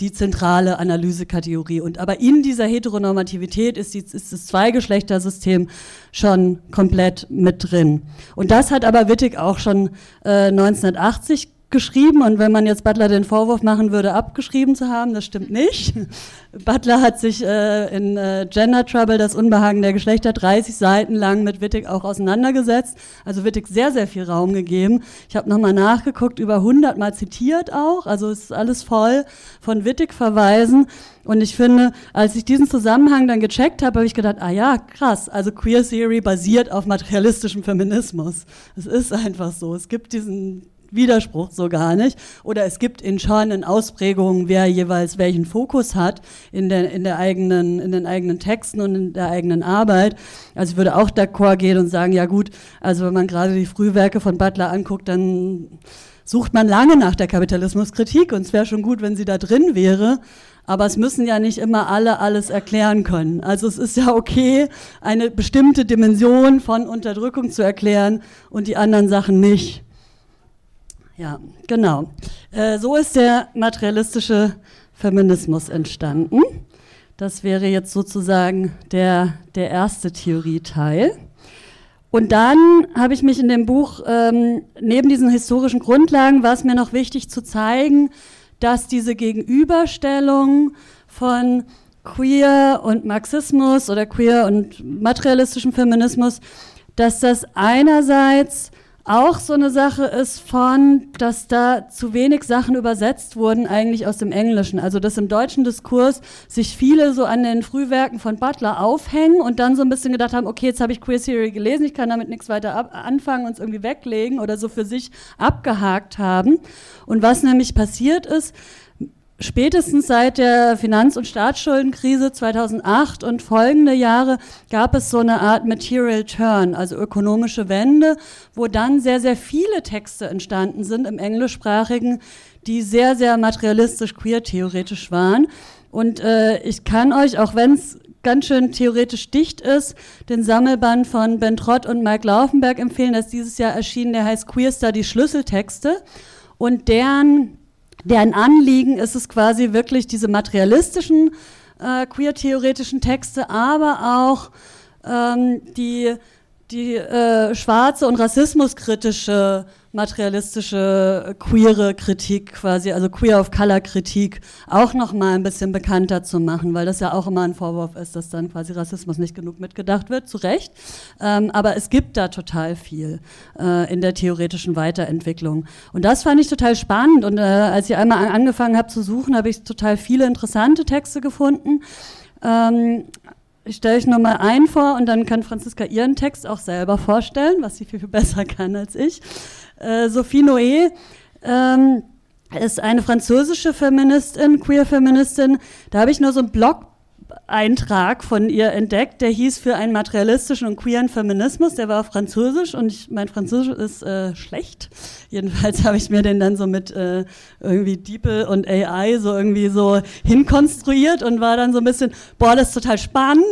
die zentrale Analysekategorie. Und aber in dieser Heteronormativität ist, die, ist das Zweigeschlechtersystem schon komplett mit drin. Und das hat aber Wittig auch schon äh, 1980 geschrieben und wenn man jetzt Butler den Vorwurf machen würde, abgeschrieben zu haben, das stimmt nicht. Butler hat sich äh, in äh, Gender Trouble, das Unbehagen der Geschlechter, 30 Seiten lang mit Wittig auch auseinandergesetzt. Also Wittig sehr, sehr viel Raum gegeben. Ich habe nochmal nachgeguckt, über 100 Mal zitiert auch, also es ist alles voll von Wittig verweisen. Und ich finde, als ich diesen Zusammenhang dann gecheckt habe, habe ich gedacht, ah ja, krass, also Queer Theory basiert auf materialistischem Feminismus. Es ist einfach so. Es gibt diesen Widerspruch so gar nicht. Oder es gibt in schon in Ausprägungen, wer jeweils welchen Fokus hat in, der, in, der eigenen, in den eigenen Texten und in der eigenen Arbeit. Also ich würde auch d'accord gehen und sagen, ja gut, also wenn man gerade die Frühwerke von Butler anguckt, dann sucht man lange nach der Kapitalismuskritik und es wäre schon gut, wenn sie da drin wäre. Aber es müssen ja nicht immer alle alles erklären können. Also es ist ja okay, eine bestimmte Dimension von Unterdrückung zu erklären und die anderen Sachen nicht. Ja, genau. Äh, so ist der materialistische Feminismus entstanden. Das wäre jetzt sozusagen der, der erste Theorieteil. Und dann habe ich mich in dem Buch, ähm, neben diesen historischen Grundlagen, war es mir noch wichtig zu zeigen, dass diese Gegenüberstellung von Queer und Marxismus oder Queer und materialistischem Feminismus, dass das einerseits auch so eine Sache ist von, dass da zu wenig Sachen übersetzt wurden eigentlich aus dem Englischen. Also dass im deutschen Diskurs sich viele so an den Frühwerken von Butler aufhängen und dann so ein bisschen gedacht haben, okay, jetzt habe ich Queer Theory gelesen, ich kann damit nichts weiter anfangen und es irgendwie weglegen oder so für sich abgehakt haben. Und was nämlich passiert ist, Spätestens seit der Finanz- und Staatsschuldenkrise 2008 und folgende Jahre gab es so eine Art Material Turn, also ökonomische Wende, wo dann sehr, sehr viele Texte entstanden sind im englischsprachigen, die sehr, sehr materialistisch queer-theoretisch waren. Und äh, ich kann euch, auch wenn es ganz schön theoretisch dicht ist, den Sammelband von Ben Trott und Mike Laufenberg empfehlen, das dieses Jahr erschienen, der heißt Queer Study Schlüsseltexte. Und deren deren Anliegen ist es quasi wirklich diese materialistischen äh, queer-theoretischen Texte, aber auch ähm, die, die äh, schwarze und rassismuskritische materialistische queere Kritik quasi, also queer of color Kritik auch noch mal ein bisschen bekannter zu machen, weil das ja auch immer ein Vorwurf ist, dass dann quasi Rassismus nicht genug mitgedacht wird, zu Recht. Ähm, aber es gibt da total viel äh, in der theoretischen Weiterentwicklung. Und das fand ich total spannend. Und äh, als ich einmal angefangen habe zu suchen, habe ich total viele interessante Texte gefunden. Ähm, ich stelle euch nochmal einen vor und dann kann Franziska ihren Text auch selber vorstellen, was sie viel, viel besser kann als ich. Äh, Sophie Noé ähm, ist eine französische Feministin, Queer-Feministin. Da habe ich nur so einen Blog-Eintrag von ihr entdeckt, der hieß für einen materialistischen und queeren Feminismus. Der war auf Französisch und ich, mein Französisch ist äh, schlecht. Jedenfalls habe ich mir den dann so mit äh, irgendwie DeepL und AI so irgendwie so hinkonstruiert und war dann so ein bisschen, boah, das ist total spannend,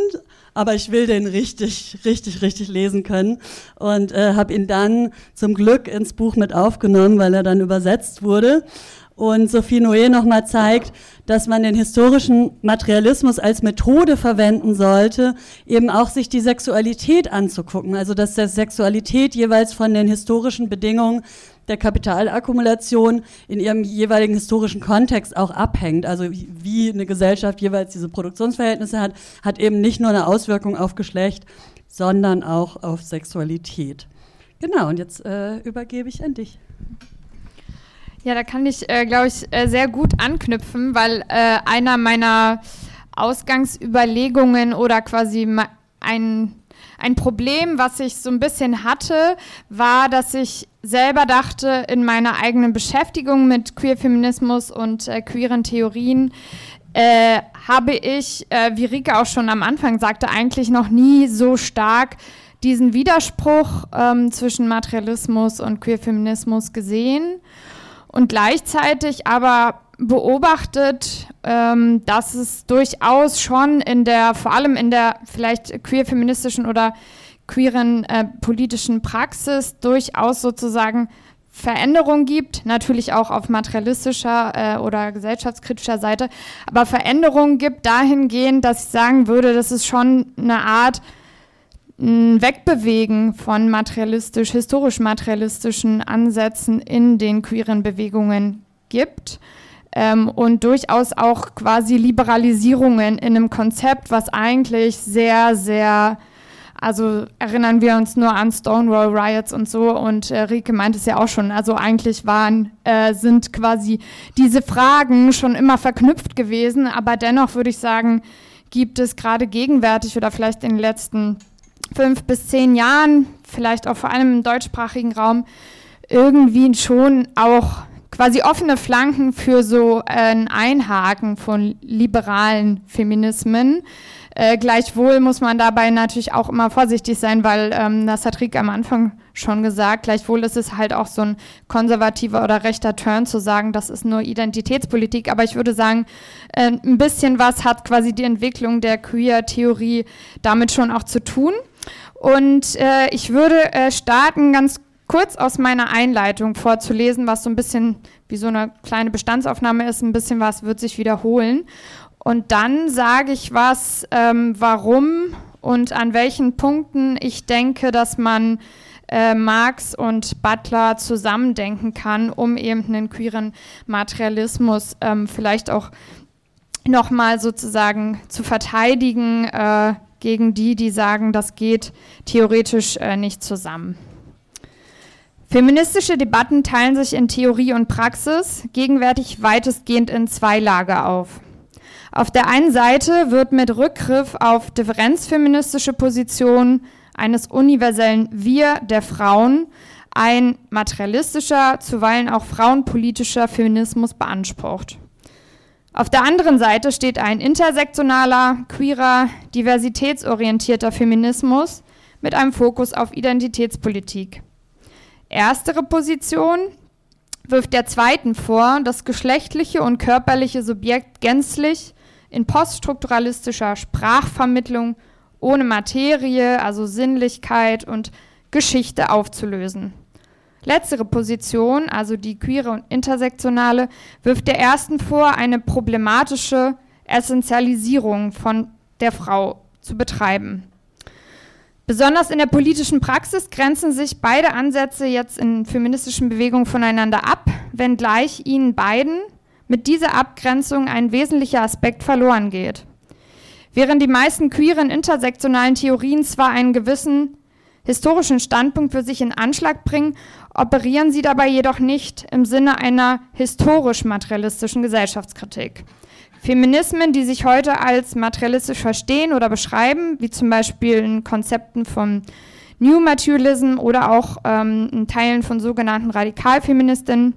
aber ich will den richtig, richtig, richtig lesen können und äh, habe ihn dann zum Glück ins Buch mit aufgenommen, weil er dann übersetzt wurde. Und Sophie Noé nochmal zeigt, dass man den historischen Materialismus als Methode verwenden sollte, eben auch sich die Sexualität anzugucken. Also dass der Sexualität jeweils von den historischen Bedingungen der Kapitalakkumulation in ihrem jeweiligen historischen Kontext auch abhängt. Also wie eine Gesellschaft jeweils diese Produktionsverhältnisse hat, hat eben nicht nur eine Auswirkung auf Geschlecht, sondern auch auf Sexualität. Genau, und jetzt äh, übergebe ich an dich. Ja, da kann ich, äh, glaube ich, äh, sehr gut anknüpfen, weil äh, einer meiner Ausgangsüberlegungen oder quasi ein ein Problem, was ich so ein bisschen hatte, war, dass ich selber dachte, in meiner eigenen Beschäftigung mit Queerfeminismus und äh, queeren Theorien, äh, habe ich, äh, wie Rike auch schon am Anfang sagte, eigentlich noch nie so stark diesen Widerspruch ähm, zwischen Materialismus und Queerfeminismus gesehen und gleichzeitig aber beobachtet, ähm, dass es durchaus schon in der, vor allem in der vielleicht queer-feministischen oder queeren äh, politischen Praxis durchaus sozusagen Veränderung gibt, natürlich auch auf materialistischer äh, oder gesellschaftskritischer Seite, aber Veränderungen gibt dahingehend, dass ich sagen würde, das ist schon eine Art ein Wegbewegen von materialistisch, historisch-materialistischen Ansätzen in den queeren Bewegungen gibt ähm, und durchaus auch quasi Liberalisierungen in einem Konzept, was eigentlich sehr, sehr also erinnern wir uns nur an Stonewall Riots und so und äh, Rike meint es ja auch schon. Also eigentlich waren, äh, sind quasi diese Fragen schon immer verknüpft gewesen, aber dennoch würde ich sagen, gibt es gerade gegenwärtig oder vielleicht in den letzten fünf bis zehn Jahren, vielleicht auch vor allem im deutschsprachigen Raum, irgendwie schon auch quasi offene Flanken für so ein Einhaken von liberalen Feminismen. Äh, gleichwohl muss man dabei natürlich auch immer vorsichtig sein, weil ähm, das hat Rick am Anfang schon gesagt. Gleichwohl ist es halt auch so ein konservativer oder rechter Turn zu sagen, das ist nur Identitätspolitik. Aber ich würde sagen, äh, ein bisschen was hat quasi die Entwicklung der Queer-Theorie damit schon auch zu tun. Und äh, ich würde äh, starten, ganz kurz aus meiner Einleitung vorzulesen, was so ein bisschen wie so eine kleine Bestandsaufnahme ist, ein bisschen was wird sich wiederholen. Und dann sage ich was, ähm, warum und an welchen Punkten ich denke, dass man äh, Marx und Butler zusammendenken kann, um eben einen queeren Materialismus ähm, vielleicht auch nochmal sozusagen zu verteidigen, äh, gegen die, die sagen, das geht theoretisch äh, nicht zusammen. Feministische Debatten teilen sich in Theorie und Praxis gegenwärtig weitestgehend in zwei Lager auf. Auf der einen Seite wird mit Rückgriff auf differenzfeministische Positionen eines universellen Wir der Frauen ein materialistischer, zuweilen auch frauenpolitischer Feminismus beansprucht. Auf der anderen Seite steht ein intersektionaler, queerer, diversitätsorientierter Feminismus mit einem Fokus auf Identitätspolitik. Erstere Position wirft der zweiten vor, das geschlechtliche und körperliche Subjekt gänzlich in poststrukturalistischer Sprachvermittlung ohne Materie, also Sinnlichkeit und Geschichte aufzulösen. Letztere Position, also die queere und intersektionale, wirft der ersten vor, eine problematische Essentialisierung von der Frau zu betreiben. Besonders in der politischen Praxis grenzen sich beide Ansätze jetzt in feministischen Bewegungen voneinander ab, wenngleich ihnen beiden mit dieser Abgrenzung ein wesentlicher Aspekt verloren geht. Während die meisten queeren intersektionalen Theorien zwar einen gewissen historischen Standpunkt für sich in Anschlag bringen, operieren sie dabei jedoch nicht im Sinne einer historisch-materialistischen Gesellschaftskritik. Feminismen, die sich heute als materialistisch verstehen oder beschreiben, wie zum Beispiel in Konzepten von New Materialism oder auch ähm, in Teilen von sogenannten Radikalfeministinnen,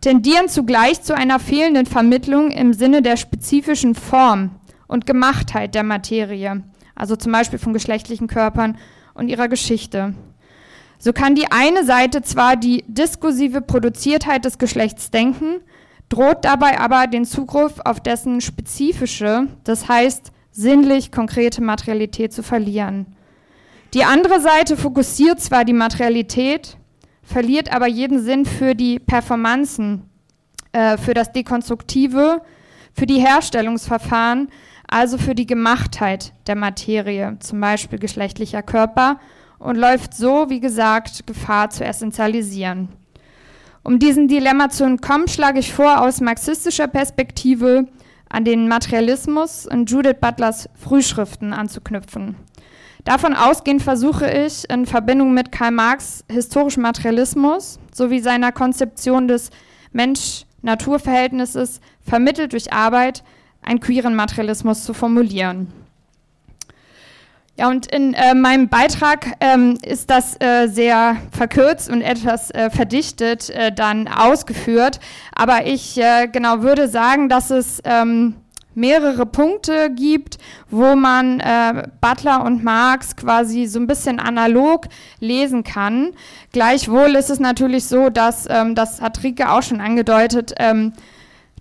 tendieren zugleich zu einer fehlenden Vermittlung im Sinne der spezifischen Form und Gemachtheit der Materie, also zum Beispiel von geschlechtlichen Körpern und ihrer Geschichte. So kann die eine Seite zwar die diskursive Produziertheit des Geschlechts denken, droht dabei aber den Zugriff auf dessen spezifische, das heißt sinnlich konkrete Materialität zu verlieren. Die andere Seite fokussiert zwar die Materialität, verliert aber jeden Sinn für die Performanzen, äh, für das Dekonstruktive, für die Herstellungsverfahren, also für die Gemachtheit der Materie, zum Beispiel geschlechtlicher Körper, und läuft so, wie gesagt, Gefahr zu essentialisieren. Um diesem Dilemma zu entkommen, schlage ich vor, aus marxistischer Perspektive an den Materialismus und Judith Butlers Frühschriften anzuknüpfen. Davon ausgehend versuche ich in Verbindung mit Karl Marx historischen Materialismus sowie seiner Konzeption des Mensch-Natur-Verhältnisses vermittelt durch Arbeit einen queeren Materialismus zu formulieren. Ja, und in äh, meinem Beitrag ähm, ist das äh, sehr verkürzt und etwas äh, verdichtet äh, dann ausgeführt. Aber ich äh, genau würde sagen, dass es ähm, mehrere Punkte gibt, wo man äh, Butler und Marx quasi so ein bisschen analog lesen kann. Gleichwohl ist es natürlich so, dass, ähm, das hat Rike auch schon angedeutet, ähm,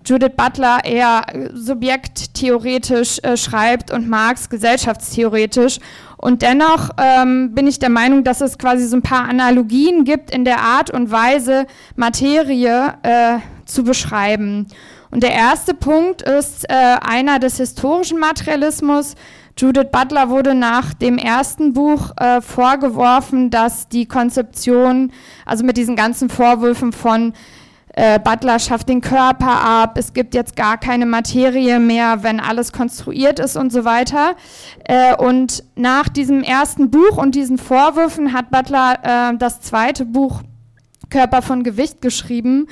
Judith Butler eher subjekttheoretisch äh, schreibt und Marx gesellschaftstheoretisch. Und dennoch ähm, bin ich der Meinung, dass es quasi so ein paar Analogien gibt in der Art und Weise, Materie äh, zu beschreiben. Und der erste Punkt ist äh, einer des historischen Materialismus. Judith Butler wurde nach dem ersten Buch äh, vorgeworfen, dass die Konzeption, also mit diesen ganzen Vorwürfen von äh, Butler schafft den Körper ab, es gibt jetzt gar keine Materie mehr, wenn alles konstruiert ist und so weiter. Äh, und nach diesem ersten Buch und diesen Vorwürfen hat Butler äh, das zweite Buch Körper von Gewicht geschrieben.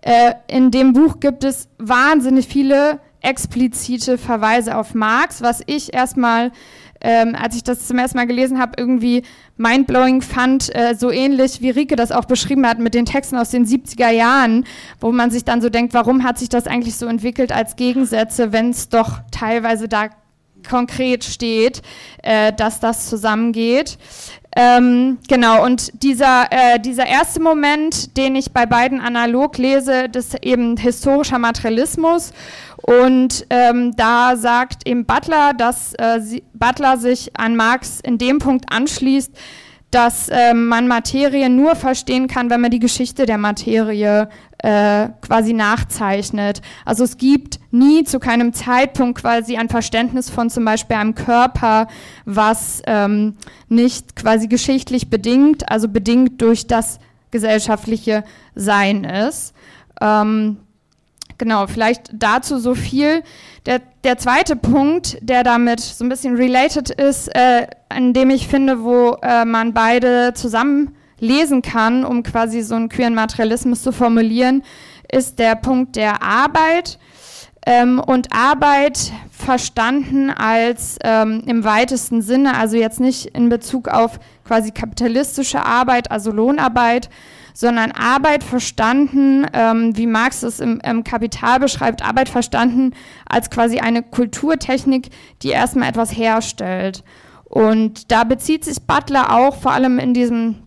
Äh, in dem Buch gibt es wahnsinnig viele explizite Verweise auf Marx, was ich erstmal ähm, als ich das zum ersten Mal gelesen habe, irgendwie mindblowing fand, äh, so ähnlich wie Rike das auch beschrieben hat mit den Texten aus den 70er Jahren, wo man sich dann so denkt, warum hat sich das eigentlich so entwickelt als Gegensätze, wenn es doch teilweise da konkret steht, äh, dass das zusammengeht. Ähm, genau, und dieser, äh, dieser erste Moment, den ich bei beiden analog lese, das eben historischer Materialismus. Und ähm, da sagt eben Butler, dass äh, sie, Butler sich an Marx in dem Punkt anschließt, dass äh, man Materie nur verstehen kann, wenn man die Geschichte der Materie äh, quasi nachzeichnet. Also es gibt nie zu keinem Zeitpunkt quasi ein Verständnis von zum Beispiel einem Körper, was ähm, nicht quasi geschichtlich bedingt, also bedingt durch das gesellschaftliche Sein ist. Ähm, genau, vielleicht dazu so viel. Der, der zweite Punkt, der damit so ein bisschen related ist, äh, an dem ich finde, wo äh, man beide zusammen lesen kann, um quasi so einen queeren Materialismus zu formulieren, ist der Punkt der Arbeit. Ähm, und Arbeit verstanden als ähm, im weitesten Sinne, also jetzt nicht in Bezug auf quasi kapitalistische Arbeit, also Lohnarbeit, sondern Arbeit verstanden, ähm, wie Marx es im, im, Kapital beschreibt, Arbeit verstanden als quasi eine Kulturtechnik, die erstmal etwas herstellt. Und da bezieht sich Butler auch vor allem in diesem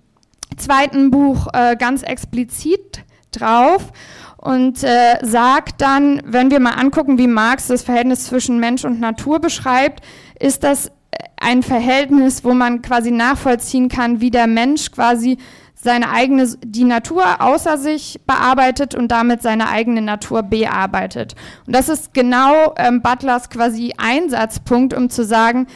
zweiten Buch äh, ganz explizit drauf und äh, sagt dann, wenn wir mal angucken, wie Marx das Verhältnis zwischen Mensch und Natur beschreibt, ist das ein Verhältnis, wo man quasi nachvollziehen kann, wie der Mensch quasi seine eigene, die Natur außer sich bearbeitet und damit seine eigene Natur bearbeitet. Und das ist genau ähm, Butlers quasi Einsatzpunkt, um zu sagen,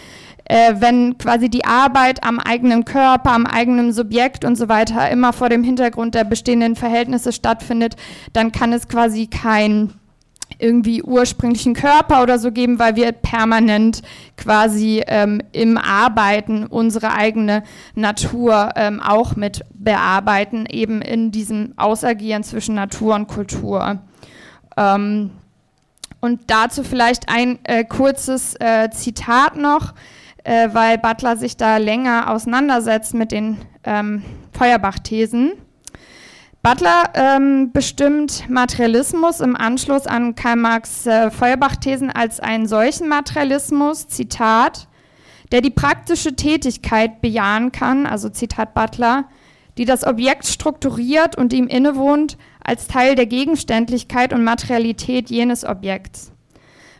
äh, wenn quasi die Arbeit am eigenen Körper, am eigenen Subjekt und so weiter immer vor dem Hintergrund der bestehenden Verhältnisse stattfindet, dann kann es quasi kein irgendwie ursprünglichen Körper oder so geben, weil wir permanent quasi ähm, im Arbeiten unsere eigene Natur ähm, auch mit bearbeiten, eben in diesem Ausagieren zwischen Natur und Kultur. Ähm, und dazu vielleicht ein äh, kurzes äh, Zitat noch, äh, weil Butler sich da länger auseinandersetzt mit den ähm, Feuerbach-Thesen. Butler ähm, bestimmt Materialismus im Anschluss an Karl Marx äh, Feuerbach-Thesen als einen solchen Materialismus, Zitat, der die praktische Tätigkeit bejahen kann, also Zitat Butler, die das Objekt strukturiert und ihm innewohnt als Teil der Gegenständlichkeit und Materialität jenes Objekts.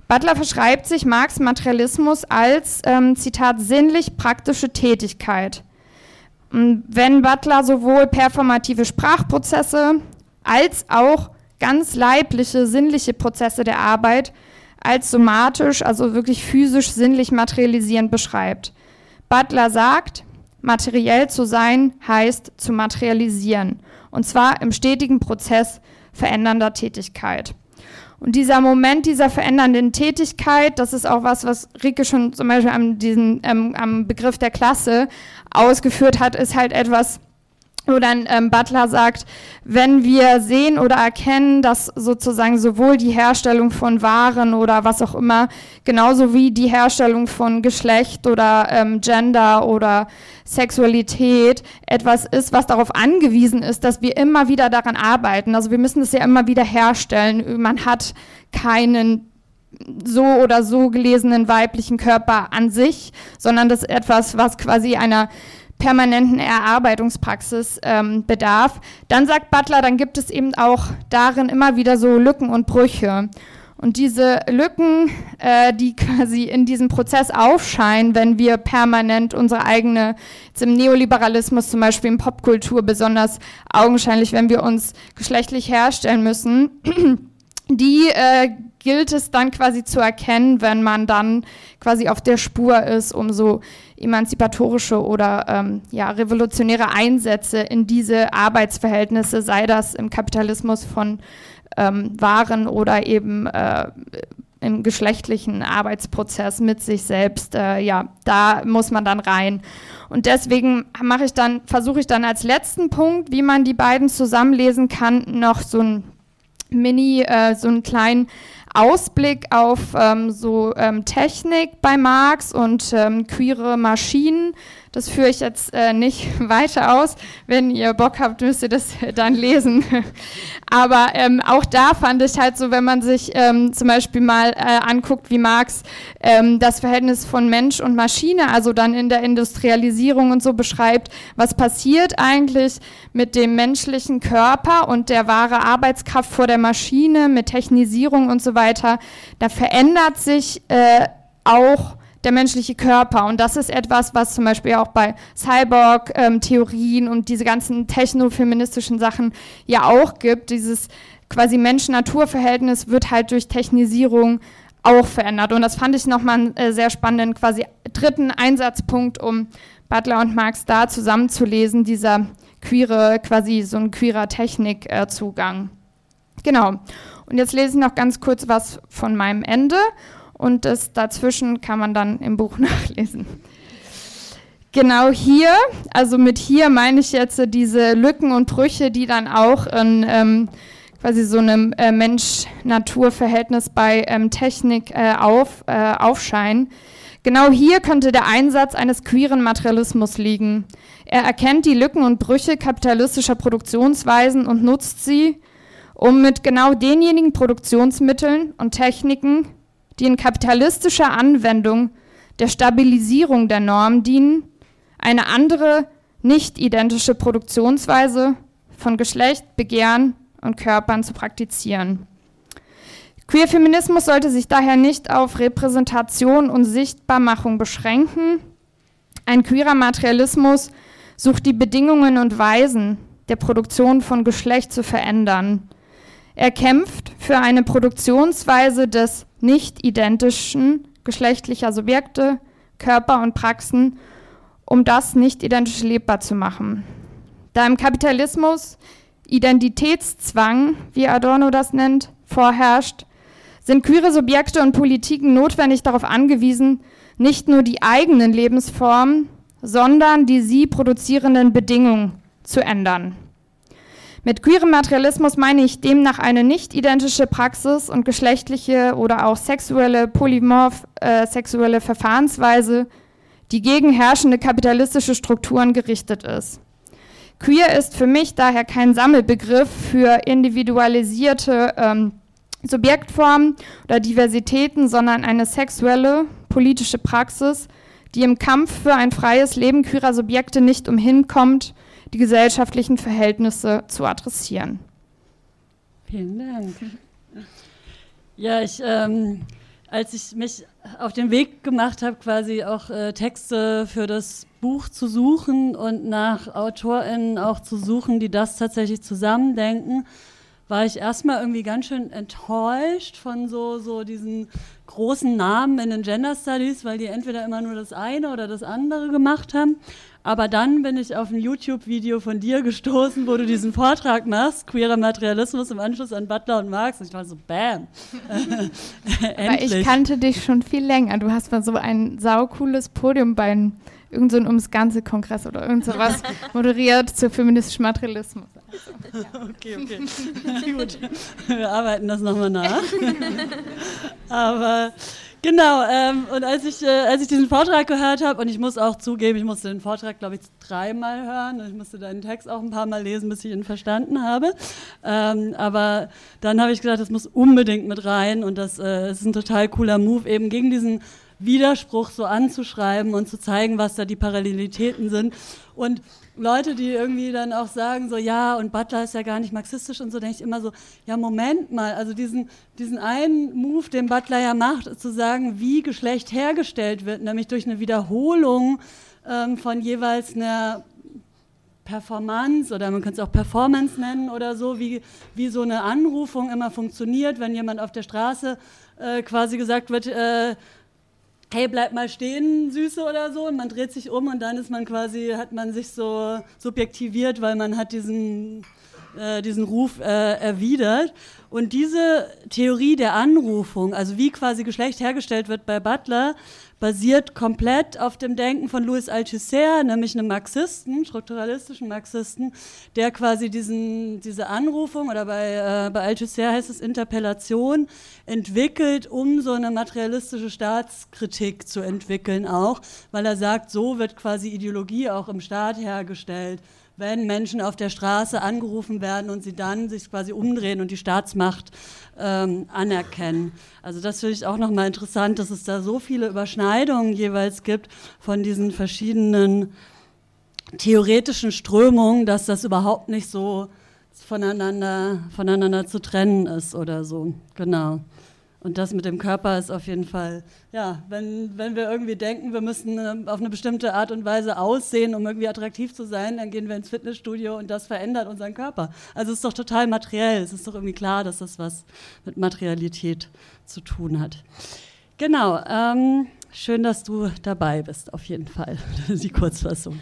Butler verschreibt sich Marx Materialismus als, ähm, Zitat, sinnlich praktische Tätigkeit wenn Butler sowohl performative Sprachprozesse als auch ganz leibliche, sinnliche Prozesse der Arbeit als somatisch, also wirklich physisch, sinnlich materialisierend beschreibt. Butler sagt, materiell zu sein heißt zu materialisieren, und zwar im stetigen Prozess verändernder Tätigkeit. Und dieser Moment dieser verändernden Tätigkeit, das ist auch was, was Rike schon zum Beispiel am, diesen, ähm, am Begriff der Klasse ausgeführt hat, ist halt etwas, wo dann ähm, Butler sagt, wenn wir sehen oder erkennen, dass sozusagen sowohl die Herstellung von Waren oder was auch immer, genauso wie die Herstellung von Geschlecht oder ähm, Gender oder Sexualität etwas ist, was darauf angewiesen ist, dass wir immer wieder daran arbeiten. Also wir müssen es ja immer wieder herstellen. Man hat keinen so oder so gelesenen weiblichen Körper an sich, sondern das ist etwas, was quasi einer permanenten Erarbeitungspraxis ähm, bedarf. Dann sagt Butler, dann gibt es eben auch darin immer wieder so Lücken und Brüche. Und diese Lücken, äh, die quasi in diesem Prozess aufscheinen, wenn wir permanent unsere eigene, jetzt im Neoliberalismus zum Beispiel in Popkultur besonders augenscheinlich, wenn wir uns geschlechtlich herstellen müssen, die äh, gilt es dann quasi zu erkennen, wenn man dann quasi auf der Spur ist, um so emanzipatorische oder ähm, ja, revolutionäre Einsätze in diese Arbeitsverhältnisse, sei das im Kapitalismus von ähm, Waren oder eben äh, im geschlechtlichen Arbeitsprozess mit sich selbst, äh, ja, da muss man dann rein. Und deswegen mache ich dann, versuche ich dann als letzten Punkt, wie man die beiden zusammenlesen kann, noch so ein Mini, äh, so einen kleinen Ausblick auf ähm, so ähm, Technik bei Marx und ähm, queere Maschinen das führe ich jetzt äh, nicht weiter aus. Wenn ihr Bock habt, müsst ihr das dann lesen. Aber ähm, auch da fand ich halt so, wenn man sich ähm, zum Beispiel mal äh, anguckt, wie Marx ähm, das Verhältnis von Mensch und Maschine, also dann in der Industrialisierung und so beschreibt, was passiert eigentlich mit dem menschlichen Körper und der wahre Arbeitskraft vor der Maschine, mit Technisierung und so weiter, da verändert sich äh, auch der menschliche Körper. Und das ist etwas, was zum Beispiel auch bei Cyborg-Theorien ähm, und diese ganzen technofeministischen Sachen ja auch gibt. Dieses quasi Mensch-Natur-Verhältnis wird halt durch Technisierung auch verändert. Und das fand ich nochmal einen äh, sehr spannenden quasi dritten Einsatzpunkt, um Butler und Marx da zusammenzulesen, dieser queere, quasi so ein queerer Technikzugang. Äh, genau. Und jetzt lese ich noch ganz kurz was von meinem Ende und das dazwischen kann man dann im Buch nachlesen. Genau hier, also mit hier meine ich jetzt diese Lücken und Brüche, die dann auch in ähm, quasi so einem äh, Mensch-Natur-Verhältnis bei ähm, Technik äh, auf, äh, aufscheinen. Genau hier könnte der Einsatz eines queeren Materialismus liegen. Er erkennt die Lücken und Brüche kapitalistischer Produktionsweisen und nutzt sie, um mit genau denjenigen Produktionsmitteln und Techniken, die in kapitalistischer Anwendung der Stabilisierung der Norm dienen, eine andere, nicht identische Produktionsweise von Geschlecht, Begehren und Körpern zu praktizieren. Queerfeminismus sollte sich daher nicht auf Repräsentation und Sichtbarmachung beschränken. Ein queerer Materialismus sucht die Bedingungen und Weisen der Produktion von Geschlecht zu verändern. Er kämpft für eine Produktionsweise des nicht identischen geschlechtlicher Subjekte, Körper und Praxen, um das nicht identisch lebbar zu machen. Da im Kapitalismus Identitätszwang, wie Adorno das nennt, vorherrscht, sind queere Subjekte und Politiken notwendig darauf angewiesen, nicht nur die eigenen Lebensformen, sondern die sie produzierenden Bedingungen zu ändern. Mit queerem Materialismus meine ich demnach eine nicht identische Praxis und geschlechtliche oder auch sexuelle, polymorph äh, sexuelle Verfahrensweise, die gegen herrschende kapitalistische Strukturen gerichtet ist. Queer ist für mich daher kein Sammelbegriff für individualisierte ähm, Subjektformen oder Diversitäten, sondern eine sexuelle, politische Praxis, die im Kampf für ein freies Leben queerer Subjekte nicht umhin kommt, die gesellschaftlichen Verhältnisse zu adressieren. Vielen Dank. Ja, ich, ähm, als ich mich auf den Weg gemacht habe, quasi auch äh, Texte für das Buch zu suchen und nach AutorInnen auch zu suchen, die das tatsächlich zusammendenken, war ich erstmal irgendwie ganz schön enttäuscht von so, so diesen großen Namen in den Gender Studies, weil die entweder immer nur das eine oder das andere gemacht haben. Aber dann bin ich auf ein YouTube-Video von dir gestoßen, wo du diesen Vortrag machst, queerer Materialismus im Anschluss an Butler und Marx. Und ich war so, bam. Aber ich kannte dich schon viel länger. Du hast mal so ein saucooles Podium bei irgendeinem so ums ganze Kongress oder irgend sowas moderiert zu feministischem Materialismus. Also, ja. Okay, okay. Gut. Wir arbeiten das nochmal nach. Aber Genau, ähm, und als ich, äh, als ich diesen Vortrag gehört habe, und ich muss auch zugeben, ich musste den Vortrag, glaube ich, dreimal hören, und ich musste deinen Text auch ein paar Mal lesen, bis ich ihn verstanden habe. Ähm, aber dann habe ich gedacht, das muss unbedingt mit rein, und das äh, ist ein total cooler Move, eben gegen diesen Widerspruch so anzuschreiben und zu zeigen, was da die Parallelitäten sind. Und Leute, die irgendwie dann auch sagen, so ja, und Butler ist ja gar nicht marxistisch und so, denke ich immer so, ja, Moment mal, also diesen, diesen einen Move, den Butler ja macht, zu sagen, wie Geschlecht hergestellt wird, nämlich durch eine Wiederholung ähm, von jeweils einer Performance oder man könnte es auch Performance nennen oder so, wie, wie so eine Anrufung immer funktioniert, wenn jemand auf der Straße äh, quasi gesagt wird, äh, hey, bleib mal stehen, Süße oder so. Und man dreht sich um und dann ist man quasi, hat man sich so subjektiviert, weil man hat diesen, äh, diesen Ruf äh, erwidert. Und diese Theorie der Anrufung, also wie quasi Geschlecht hergestellt wird bei Butler, basiert komplett auf dem Denken von Louis Althusser, nämlich einem Marxisten, strukturalistischen Marxisten, der quasi diesen, diese Anrufung, oder bei, äh, bei Althusser heißt es Interpellation, entwickelt, um so eine materialistische Staatskritik zu entwickeln auch, weil er sagt, so wird quasi Ideologie auch im Staat hergestellt wenn Menschen auf der Straße angerufen werden und sie dann sich quasi umdrehen und die Staatsmacht ähm, anerkennen. Also das finde ich auch nochmal interessant, dass es da so viele Überschneidungen jeweils gibt von diesen verschiedenen theoretischen Strömungen, dass das überhaupt nicht so voneinander, voneinander zu trennen ist oder so. Genau. Und das mit dem Körper ist auf jeden Fall, ja, wenn, wenn wir irgendwie denken, wir müssen ähm, auf eine bestimmte Art und Weise aussehen, um irgendwie attraktiv zu sein, dann gehen wir ins Fitnessstudio und das verändert unseren Körper. Also es ist doch total materiell. Es ist doch irgendwie klar, dass das was mit Materialität zu tun hat. Genau. Ähm, schön, dass du dabei bist, auf jeden Fall. Die Kurzfassung.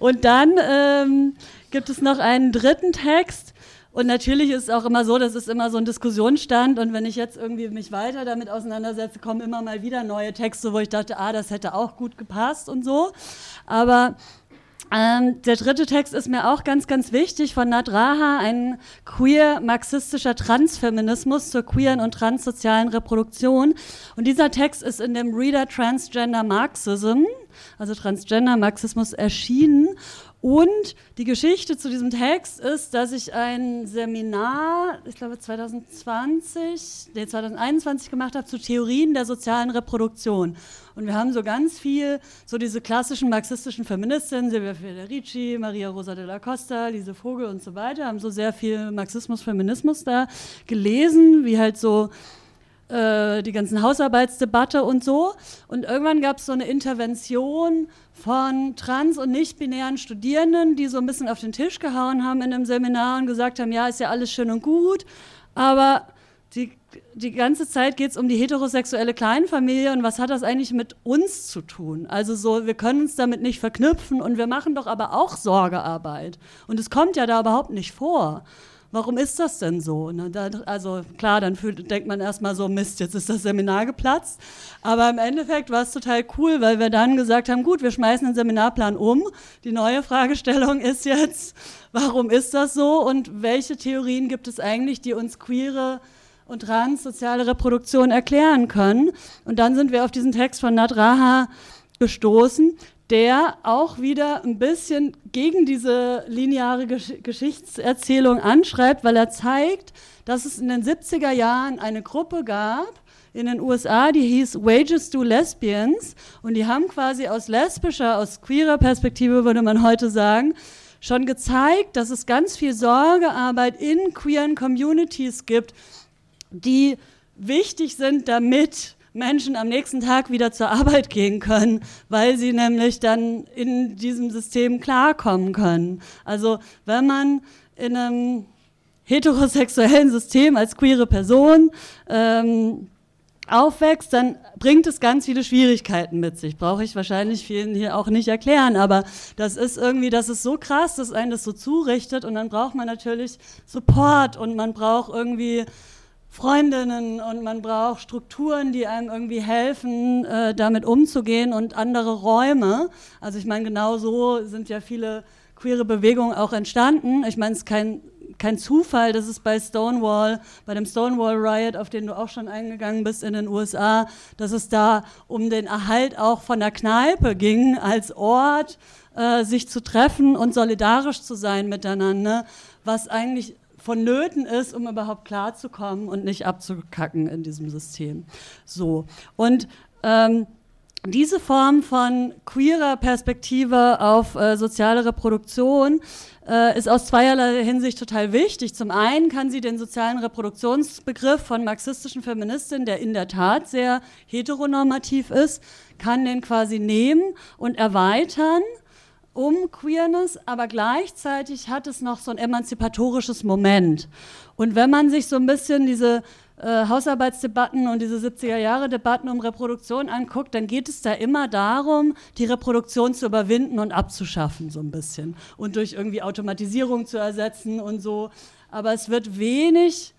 Und dann ähm, gibt es noch einen dritten Text und natürlich ist es auch immer so, das ist immer so ein Diskussionsstand und wenn ich jetzt irgendwie mich weiter damit auseinandersetze, kommen immer mal wieder neue Texte, wo ich dachte, ah, das hätte auch gut gepasst und so. Aber ähm, der dritte Text ist mir auch ganz, ganz wichtig von Nadraha, ein queer-marxistischer Transfeminismus zur queeren und transsozialen Reproduktion. Und dieser Text ist in dem Reader Transgender Marxism, also Transgender Marxismus, erschienen. Und die Geschichte zu diesem Text ist, dass ich ein Seminar, ich glaube 2020, nee, 2021 gemacht habe zu Theorien der sozialen Reproduktion. Und wir haben so ganz viel, so diese klassischen marxistischen Feministinnen, Silvia Federici, Maria Rosa de la Costa, Lise Vogel und so weiter, haben so sehr viel Marxismus, Feminismus da gelesen, wie halt so äh, die ganzen Hausarbeitsdebatte und so. Und irgendwann gab es so eine Intervention von trans- und nicht-binären Studierenden, die so ein bisschen auf den Tisch gehauen haben in einem Seminar und gesagt haben, ja, ist ja alles schön und gut, aber die, die ganze Zeit geht es um die heterosexuelle Kleinfamilie und was hat das eigentlich mit uns zu tun? Also so, wir können uns damit nicht verknüpfen und wir machen doch aber auch Sorgearbeit. Und es kommt ja da überhaupt nicht vor warum ist das denn so? Ne? Da, also klar, dann fühlt, denkt man erstmal so, Mist, jetzt ist das Seminar geplatzt. Aber im Endeffekt war es total cool, weil wir dann gesagt haben, gut, wir schmeißen den Seminarplan um. Die neue Fragestellung ist jetzt, warum ist das so und welche Theorien gibt es eigentlich, die uns queere und trans soziale Reproduktion erklären können? Und dann sind wir auf diesen Text von Nadraha gestoßen, der auch wieder ein bisschen gegen diese lineare Gesch Geschichtserzählung anschreibt, weil er zeigt, dass es in den 70er Jahren eine Gruppe gab in den USA, die hieß Wages to Lesbians. Und die haben quasi aus lesbischer, aus queerer Perspektive, würde man heute sagen, schon gezeigt, dass es ganz viel Sorgearbeit in queeren Communities gibt, die wichtig sind, damit Menschen am nächsten Tag wieder zur Arbeit gehen können, weil sie nämlich dann in diesem System klarkommen können. Also wenn man in einem heterosexuellen System als queere Person ähm, aufwächst, dann bringt es ganz viele Schwierigkeiten mit sich. Brauche ich wahrscheinlich vielen hier auch nicht erklären, aber das ist irgendwie, das ist so krass, dass einen das so zurichtet und dann braucht man natürlich Support und man braucht irgendwie Freundinnen und man braucht Strukturen, die einem irgendwie helfen, äh, damit umzugehen und andere Räume. Also ich meine, genau so sind ja viele queere Bewegungen auch entstanden. Ich meine, es ist kein kein Zufall, dass es bei Stonewall, bei dem Stonewall Riot, auf den du auch schon eingegangen bist in den USA, dass es da um den Erhalt auch von der Kneipe ging als Ort, äh, sich zu treffen und solidarisch zu sein miteinander, was eigentlich vonnöten ist, um überhaupt klarzukommen und nicht abzukacken in diesem System. So. Und ähm, diese Form von queerer Perspektive auf äh, soziale Reproduktion äh, ist aus zweierlei Hinsicht total wichtig. Zum einen kann sie den sozialen Reproduktionsbegriff von marxistischen Feministinnen, der in der Tat sehr heteronormativ ist, kann den quasi nehmen und erweitern um Queerness, aber gleichzeitig hat es noch so ein emanzipatorisches Moment. Und wenn man sich so ein bisschen diese äh, Hausarbeitsdebatten und diese 70er-Jahre-Debatten um Reproduktion anguckt, dann geht es da immer darum, die Reproduktion zu überwinden und abzuschaffen, so ein bisschen. Und durch irgendwie Automatisierung zu ersetzen und so. Aber es wird wenig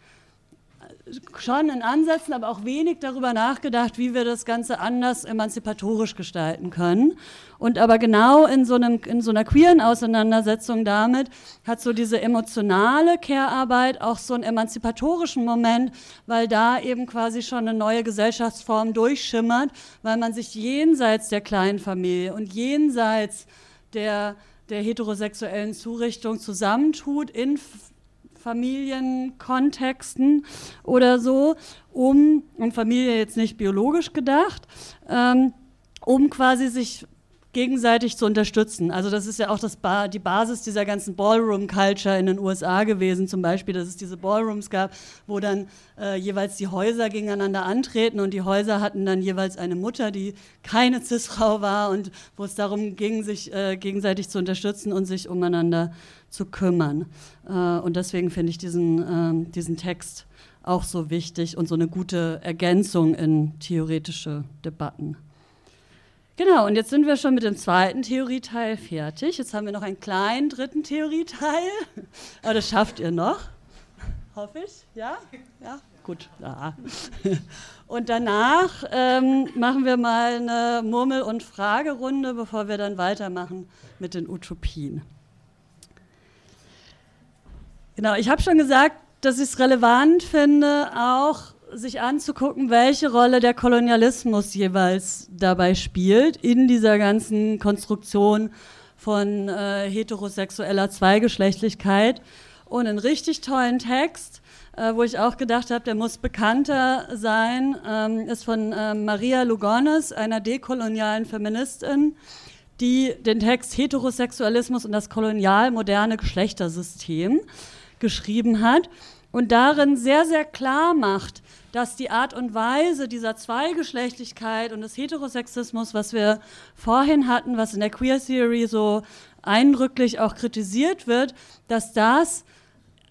schon in Ansätzen, aber auch wenig darüber nachgedacht, wie wir das Ganze anders emanzipatorisch gestalten können. Und aber genau in so, einem, in so einer queeren Auseinandersetzung damit hat so diese emotionale Care-Arbeit auch so einen emanzipatorischen Moment, weil da eben quasi schon eine neue Gesellschaftsform durchschimmert, weil man sich jenseits der kleinen Familie und jenseits der, der heterosexuellen Zurichtung zusammentut in Familienkontexten oder so, um, und Familie jetzt nicht biologisch gedacht, ähm, um quasi sich gegenseitig zu unterstützen. Also das ist ja auch das ba die Basis dieser ganzen Ballroom-Culture in den USA gewesen, zum Beispiel, dass es diese Ballrooms gab, wo dann äh, jeweils die Häuser gegeneinander antreten und die Häuser hatten dann jeweils eine Mutter, die keine Cis-Frau war und wo es darum ging, sich äh, gegenseitig zu unterstützen und sich umeinander zu kümmern. Äh, und deswegen finde ich diesen, ähm, diesen Text auch so wichtig und so eine gute Ergänzung in theoretische Debatten. Genau, und jetzt sind wir schon mit dem zweiten Theorieteil fertig. Jetzt haben wir noch einen kleinen dritten Theorieteil. Aber das schafft ihr noch. Hoffe ich. Ja? Ja? Gut. Ja. Und danach ähm, machen wir mal eine Murmel- und Fragerunde, bevor wir dann weitermachen mit den Utopien. Genau, ich habe schon gesagt, dass ich es relevant finde, auch sich anzugucken, welche Rolle der Kolonialismus jeweils dabei spielt in dieser ganzen Konstruktion von äh, heterosexueller Zweigeschlechtlichkeit. Und einen richtig tollen Text, äh, wo ich auch gedacht habe, der muss bekannter sein, ähm, ist von äh, Maria Lugones, einer dekolonialen Feministin, die den Text Heterosexualismus und das kolonial-moderne Geschlechtersystem geschrieben hat und darin sehr, sehr klar macht, dass die Art und Weise dieser Zweigeschlechtlichkeit und des Heterosexismus, was wir vorhin hatten, was in der Queer Theory so eindrücklich auch kritisiert wird, dass das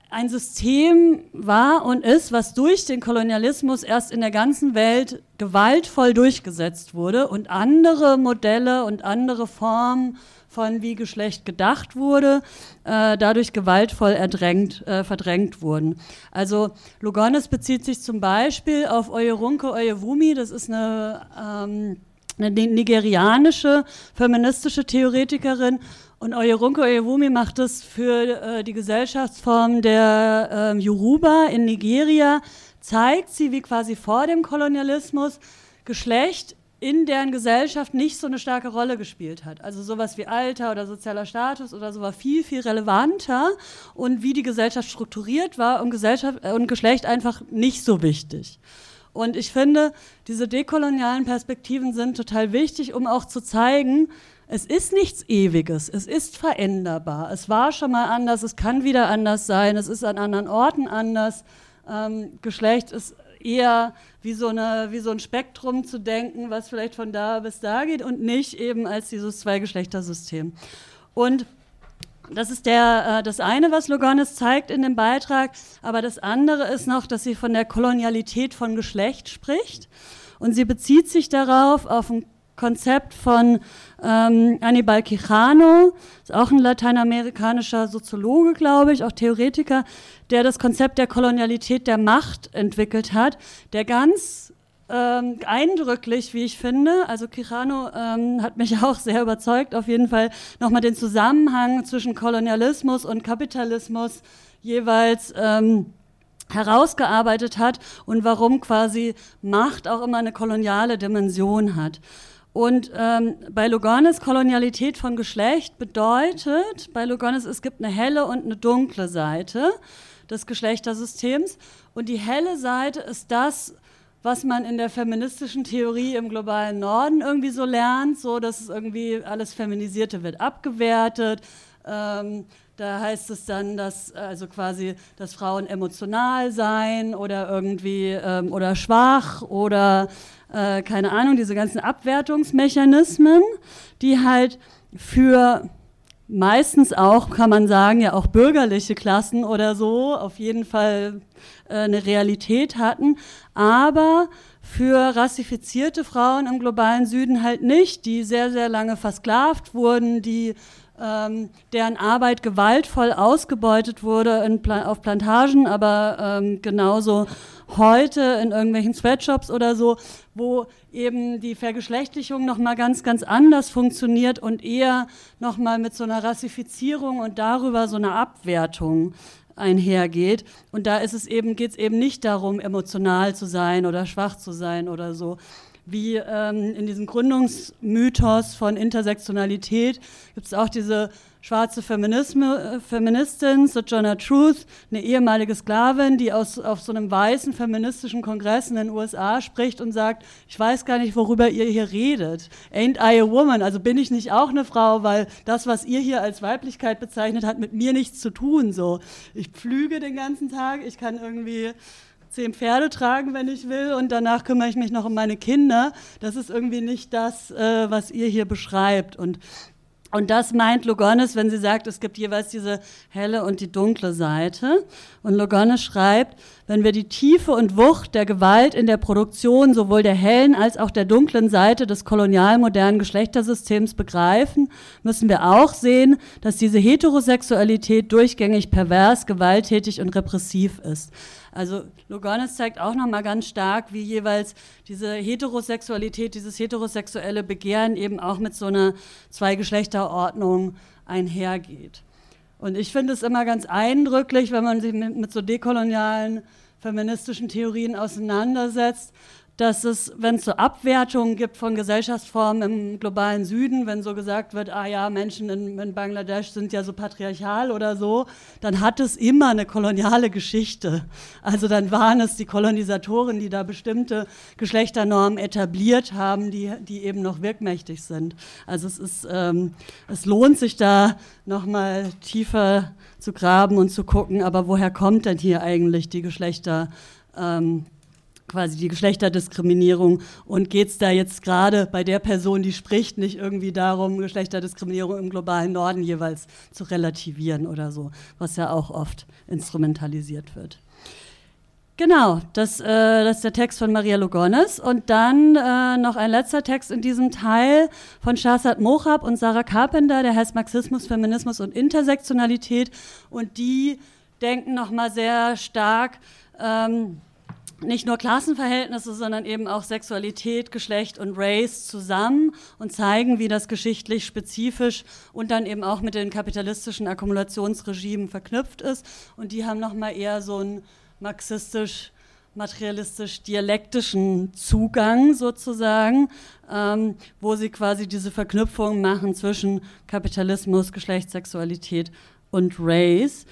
ein System war und ist, was durch den Kolonialismus erst in der ganzen Welt gewaltvoll durchgesetzt wurde und andere Modelle und andere Formen von wie Geschlecht gedacht wurde, äh, dadurch gewaltvoll erdrängt, äh, verdrängt wurden. Also Lugones bezieht sich zum Beispiel auf Oyerunke Oyewumi, das ist eine, ähm, eine nigerianische feministische Theoretikerin. Und Oyerunke Oyewumi macht es für äh, die Gesellschaftsform der ähm, Yoruba in Nigeria, zeigt sie, wie quasi vor dem Kolonialismus Geschlecht in deren Gesellschaft nicht so eine starke Rolle gespielt hat. Also sowas wie Alter oder sozialer Status oder so war viel, viel relevanter und wie die Gesellschaft strukturiert war und, Gesellschaft, äh, und Geschlecht einfach nicht so wichtig. Und ich finde, diese dekolonialen Perspektiven sind total wichtig, um auch zu zeigen, es ist nichts Ewiges, es ist veränderbar. Es war schon mal anders, es kann wieder anders sein, es ist an anderen Orten anders. Ähm, Geschlecht ist eher wie so, eine, wie so ein Spektrum zu denken, was vielleicht von da bis da geht und nicht eben als dieses Zweigeschlechtersystem. Und das ist der, äh, das eine, was Lugones zeigt in dem Beitrag, aber das andere ist noch, dass sie von der Kolonialität von Geschlecht spricht. Und sie bezieht sich darauf, auf ein Konzept von ähm, Anibal Quijano, ist auch ein lateinamerikanischer Soziologe, glaube ich, auch Theoretiker, der das Konzept der Kolonialität der Macht entwickelt hat, der ganz ähm, eindrücklich, wie ich finde, also Quijano ähm, hat mich auch sehr überzeugt, auf jeden Fall nochmal den Zusammenhang zwischen Kolonialismus und Kapitalismus jeweils ähm, herausgearbeitet hat und warum quasi Macht auch immer eine koloniale Dimension hat. Und ähm, bei Lugones Kolonialität von Geschlecht bedeutet, bei Lugones es gibt eine helle und eine dunkle Seite des Geschlechtersystems. Und die helle Seite ist das, was man in der feministischen Theorie im globalen Norden irgendwie so lernt, so dass es irgendwie alles Feminisierte wird abgewertet. Ähm, da heißt es dann, dass also quasi, dass Frauen emotional seien oder irgendwie ähm, oder schwach oder äh, keine Ahnung, diese ganzen Abwertungsmechanismen, die halt für meistens auch, kann man sagen, ja auch bürgerliche Klassen oder so auf jeden Fall äh, eine Realität hatten, aber für rassifizierte Frauen im globalen Süden halt nicht, die sehr, sehr lange versklavt wurden, die ähm, deren Arbeit gewaltvoll ausgebeutet wurde Pla auf Plantagen, aber ähm, genauso heute in irgendwelchen Sweatshops oder so, wo eben die Vergeschlechtlichung nochmal ganz, ganz anders funktioniert und eher nochmal mit so einer Rassifizierung und darüber so einer Abwertung einhergeht. Und da ist es eben, geht es eben nicht darum, emotional zu sein oder schwach zu sein oder so, wie ähm, in diesem Gründungsmythos von Intersektionalität gibt es auch diese schwarze Feminisme, äh, Feministin, Sojourner Truth, eine ehemalige Sklavin, die aus, auf so einem weißen feministischen Kongress in den USA spricht und sagt, ich weiß gar nicht, worüber ihr hier redet. Ain't I a woman? Also bin ich nicht auch eine Frau, weil das, was ihr hier als Weiblichkeit bezeichnet, hat mit mir nichts zu tun. So, ich pflüge den ganzen Tag, ich kann irgendwie zehn Pferde tragen, wenn ich will, und danach kümmere ich mich noch um meine Kinder. Das ist irgendwie nicht das, äh, was ihr hier beschreibt. Und und das meint Lugones, wenn sie sagt, es gibt jeweils diese helle und die dunkle Seite. Und Lugones schreibt, wenn wir die Tiefe und Wucht der Gewalt in der Produktion sowohl der hellen als auch der dunklen Seite des kolonialmodernen Geschlechtersystems begreifen, müssen wir auch sehen, dass diese Heterosexualität durchgängig pervers, gewalttätig und repressiv ist. Also Lugones zeigt auch nochmal ganz stark, wie jeweils diese Heterosexualität, dieses heterosexuelle Begehren eben auch mit so einer Zweigeschlechterordnung einhergeht. Und ich finde es immer ganz eindrücklich, wenn man sich mit, mit so dekolonialen feministischen Theorien auseinandersetzt, dass es, wenn es so Abwertungen gibt von Gesellschaftsformen im globalen Süden, wenn so gesagt wird, ah ja, Menschen in, in, Bangladesch sind ja so patriarchal oder so, dann hat es immer eine koloniale Geschichte. Also dann waren es die Kolonisatoren, die da bestimmte Geschlechternormen etabliert haben, die, die eben noch wirkmächtig sind. Also es ist, ähm, es lohnt sich da nochmal tiefer zu graben und zu gucken, aber woher kommt denn hier eigentlich die Geschlechter? Ähm, quasi die Geschlechterdiskriminierung und geht es da jetzt gerade bei der Person, die spricht, nicht irgendwie darum, Geschlechterdiskriminierung im globalen Norden jeweils zu relativieren oder so, was ja auch oft instrumentalisiert wird. Genau, das, äh, das ist der Text von Maria Lugones. Und dann äh, noch ein letzter Text in diesem Teil von Shahzad Mohab und Sarah Carpenter, der heißt Marxismus, Feminismus und Intersektionalität. Und die denken nochmal sehr stark ähm, nicht nur Klassenverhältnisse, sondern eben auch Sexualität, Geschlecht und Race zusammen und zeigen, wie das geschichtlich spezifisch und dann eben auch mit den kapitalistischen Akkumulationsregimen verknüpft ist. Und die haben nochmal eher so einen marxistisch materialistisch-dialektischen Zugang sozusagen, ähm, wo sie quasi diese Verknüpfung machen zwischen Kapitalismus, Geschlechtssexualität und Race.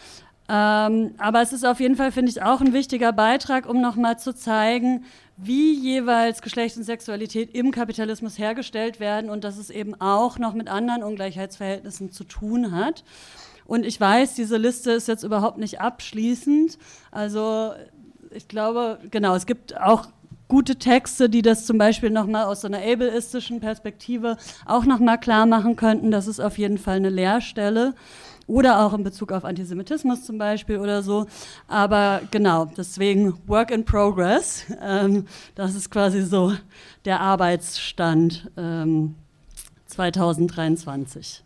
Ähm, aber es ist auf jeden Fall, finde ich, auch ein wichtiger Beitrag, um nochmal zu zeigen, wie jeweils Geschlecht und Sexualität im Kapitalismus hergestellt werden und dass es eben auch noch mit anderen Ungleichheitsverhältnissen zu tun hat. Und ich weiß, diese Liste ist jetzt überhaupt nicht abschließend. Also ich glaube, genau, es gibt auch gute Texte, die das zum Beispiel nochmal aus so einer ableistischen Perspektive auch nochmal klar machen könnten. Das ist auf jeden Fall eine Leerstelle oder auch in Bezug auf Antisemitismus zum Beispiel oder so. Aber genau, deswegen Work in Progress. Ähm, das ist quasi so der Arbeitsstand ähm, 2023.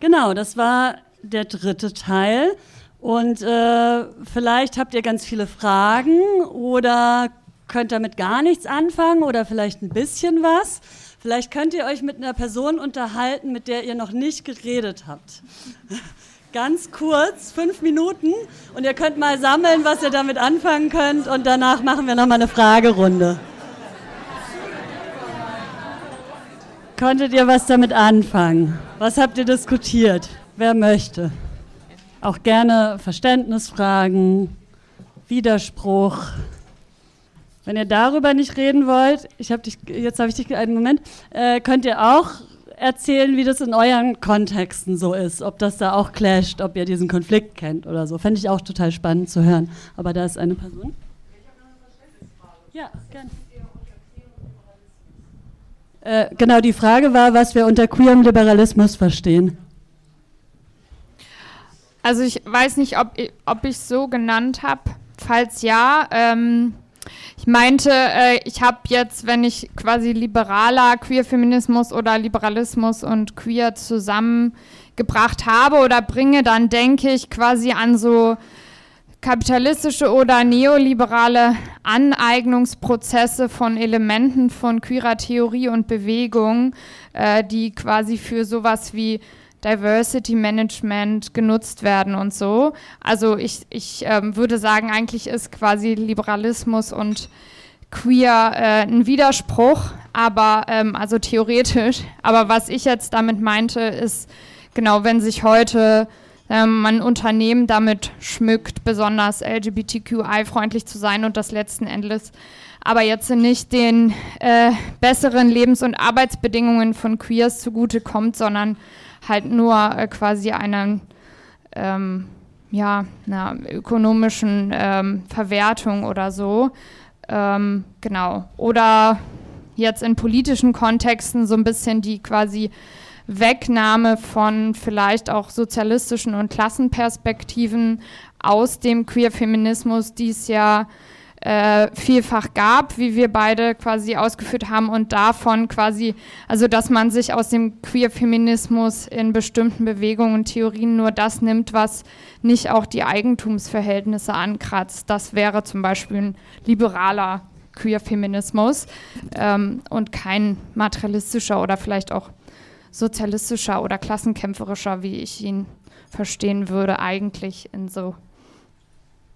Genau, das war der dritte Teil. Und äh, vielleicht habt ihr ganz viele Fragen oder könnt damit gar nichts anfangen oder vielleicht ein bisschen was. Vielleicht könnt ihr euch mit einer Person unterhalten, mit der ihr noch nicht geredet habt. ganz kurz, fünf Minuten. Und ihr könnt mal sammeln, was ihr damit anfangen könnt. Und danach machen wir nochmal eine Fragerunde. Konntet ihr was damit anfangen? Was habt ihr diskutiert? Wer möchte? Auch gerne Verständnisfragen, Widerspruch. Wenn ihr darüber nicht reden wollt, ich habe dich, jetzt habe ich dich einen Moment, äh, könnt ihr auch erzählen, wie das in euren Kontexten so ist, ob das da auch clasht, ob ihr diesen Konflikt kennt oder so. Fände ich auch total spannend zu hören. Aber da ist eine Person. Ja, gerne. Äh, genau, die Frage war, was wir unter queerem Liberalismus verstehen. Also ich weiß nicht, ob, ob ich es so genannt habe. Falls ja, ähm, ich meinte, äh, ich habe jetzt, wenn ich quasi liberaler Queer-Feminismus oder Liberalismus und Queer zusammengebracht habe oder bringe, dann denke ich quasi an so kapitalistische oder neoliberale Aneignungsprozesse von Elementen von queerer Theorie und Bewegung, äh, die quasi für sowas wie Diversity Management genutzt werden und so. Also ich, ich ähm, würde sagen, eigentlich ist quasi Liberalismus und Queer äh, ein Widerspruch, aber ähm, also theoretisch. Aber was ich jetzt damit meinte, ist genau, wenn sich heute ähm, ein Unternehmen damit schmückt, besonders LGBTQI-freundlich zu sein und das letzten Endes aber jetzt nicht den äh, besseren Lebens- und Arbeitsbedingungen von Queers zugute kommt, sondern halt nur äh, quasi einer, ähm, ja, einer ökonomischen ähm, Verwertung oder so. Ähm, genau. Oder jetzt in politischen Kontexten so ein bisschen die quasi Wegnahme von vielleicht auch sozialistischen und Klassenperspektiven aus dem Queer-Feminismus, die es ja äh, vielfach gab, wie wir beide quasi ausgeführt haben und davon quasi, also dass man sich aus dem Queer-Feminismus in bestimmten Bewegungen und Theorien nur das nimmt, was nicht auch die Eigentumsverhältnisse ankratzt. Das wäre zum Beispiel ein liberaler Queer-Feminismus ähm, und kein materialistischer oder vielleicht auch sozialistischer oder klassenkämpferischer, wie ich ihn verstehen würde, eigentlich in so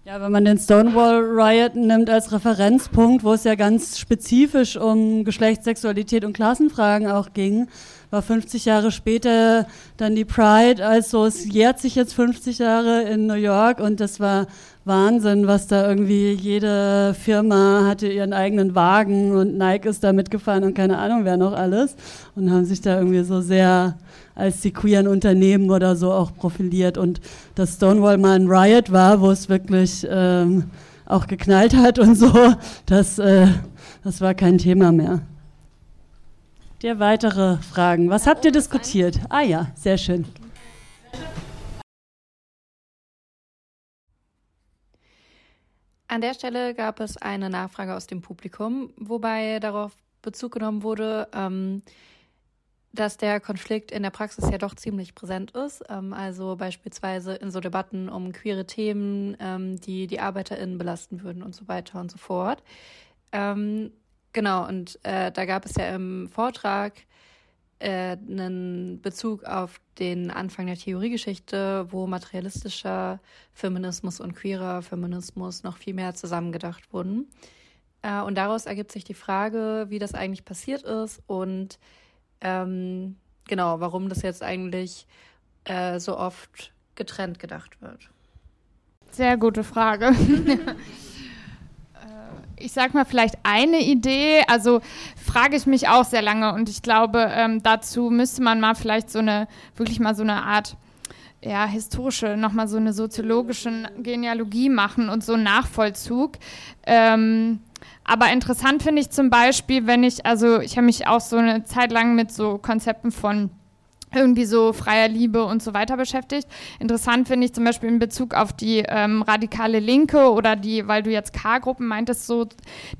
ja, wenn man den Stonewall Riot nimmt als Referenzpunkt, wo es ja ganz spezifisch um Geschlecht, Sexualität und Klassenfragen auch ging, war 50 Jahre später dann die Pride, also es jährt sich jetzt 50 Jahre in New York und das war Wahnsinn, was da irgendwie jede Firma hatte ihren eigenen Wagen und Nike ist da mitgefahren und keine Ahnung wer noch alles. Und haben sich da irgendwie so sehr als die queeren Unternehmen oder so auch profiliert. Und dass Stonewall mal ein Riot war, wo es wirklich ähm, auch geknallt hat und so, das, äh, das war kein Thema mehr. Dir weitere Fragen. Was habt ihr diskutiert? Ah ja, sehr schön. An der Stelle gab es eine Nachfrage aus dem Publikum, wobei darauf Bezug genommen wurde, ähm, dass der Konflikt in der Praxis ja doch ziemlich präsent ist. Ähm, also beispielsweise in so Debatten um queere Themen, ähm, die die ArbeiterInnen belasten würden und so weiter und so fort. Ähm, Genau, und äh, da gab es ja im Vortrag äh, einen Bezug auf den Anfang der Theoriegeschichte, wo materialistischer Feminismus und queerer Feminismus noch viel mehr zusammengedacht wurden. Äh, und daraus ergibt sich die Frage, wie das eigentlich passiert ist und ähm, genau, warum das jetzt eigentlich äh, so oft getrennt gedacht wird. Sehr gute Frage. ich sag mal, vielleicht eine Idee. Also frage ich mich auch sehr lange und ich glaube, ähm, dazu müsste man mal vielleicht so eine, wirklich mal so eine Art ja, historische, nochmal so eine soziologische Genealogie machen und so einen Nachvollzug. Ähm, aber interessant finde ich zum Beispiel, wenn ich, also ich habe mich auch so eine Zeit lang mit so Konzepten von irgendwie so freier Liebe und so weiter beschäftigt. Interessant finde ich zum Beispiel in Bezug auf die ähm, radikale Linke oder die, weil du jetzt K-Gruppen meintest, so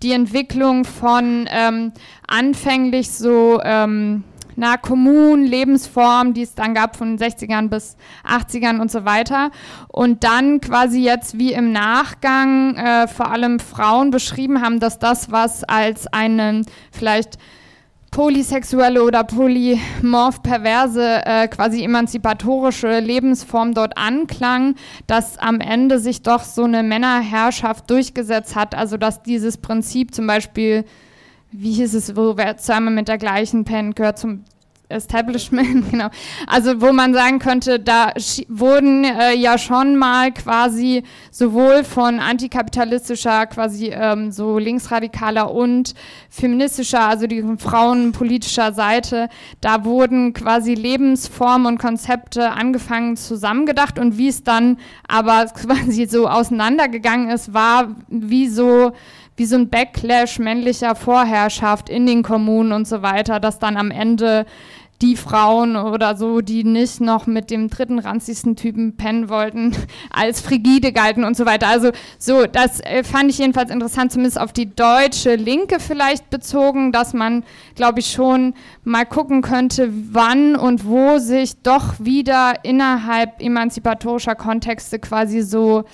die Entwicklung von ähm, anfänglich so ähm, na, Kommunen, Lebensformen, die es dann gab von den 60ern bis 80ern und so weiter. Und dann quasi jetzt wie im Nachgang äh, vor allem Frauen beschrieben haben, dass das, was als einen vielleicht polysexuelle oder polymorph perverse äh, quasi emanzipatorische Lebensform dort anklang, dass am Ende sich doch so eine Männerherrschaft durchgesetzt hat. Also dass dieses Prinzip zum Beispiel, wie hieß es, wo wer zusammen mit der gleichen Pen gehört zum Establishment, genau. Also wo man sagen könnte, da wurden äh, ja schon mal quasi sowohl von antikapitalistischer, quasi ähm, so linksradikaler und feministischer, also die frauenpolitischer Seite, da wurden quasi Lebensformen und Konzepte angefangen zusammengedacht und wie es dann aber quasi so auseinandergegangen ist, war wie so wie so ein Backlash männlicher Vorherrschaft in den Kommunen und so weiter, dass dann am Ende die Frauen oder so, die nicht noch mit dem dritten ranzigsten Typen pennen wollten, als frigide galten und so weiter. Also so, das äh, fand ich jedenfalls interessant, zumindest auf die deutsche Linke vielleicht bezogen, dass man, glaube ich, schon mal gucken könnte, wann und wo sich doch wieder innerhalb emanzipatorischer Kontexte quasi so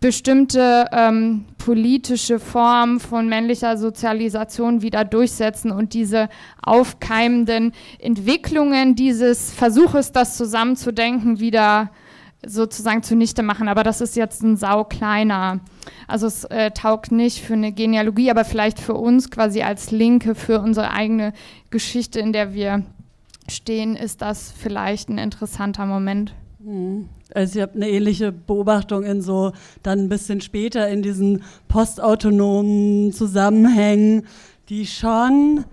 bestimmte ähm, politische Formen von männlicher Sozialisation wieder durchsetzen und diese aufkeimenden Entwicklungen dieses Versuches, das zusammenzudenken, wieder sozusagen zunichte machen. Aber das ist jetzt ein sau kleiner. Also es äh, taugt nicht für eine Genealogie, aber vielleicht für uns quasi als Linke, für unsere eigene Geschichte, in der wir stehen, ist das vielleicht ein interessanter Moment. Mhm. Also ich habe eine ähnliche Beobachtung in so dann ein bisschen später in diesen postautonomen Zusammenhängen, die schon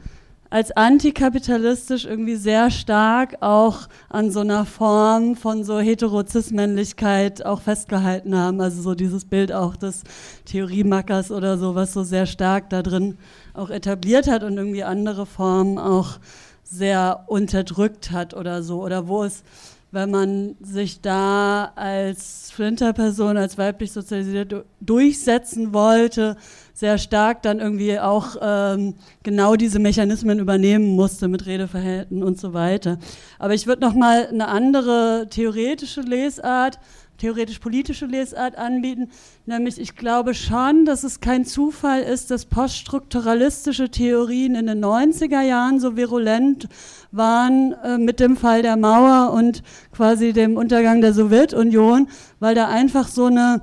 als antikapitalistisch irgendwie sehr stark auch an so einer Form von so Heterozismännlichkeit auch festgehalten haben. Also so dieses Bild auch des Theoriemackers oder so, was so sehr stark da drin auch etabliert hat und irgendwie andere Formen auch sehr unterdrückt hat oder so. Oder wo es wenn man sich da als Flinterperson, als weiblich sozialisiert durchsetzen wollte, sehr stark dann irgendwie auch ähm, genau diese Mechanismen übernehmen musste mit Redeverhalten und so weiter. Aber ich würde noch mal eine andere theoretische Lesart theoretisch-politische Lesart anbieten. Nämlich, ich glaube schon, dass es kein Zufall ist, dass poststrukturalistische Theorien in den 90er Jahren so virulent waren äh, mit dem Fall der Mauer und quasi dem Untergang der Sowjetunion, weil da einfach so eine,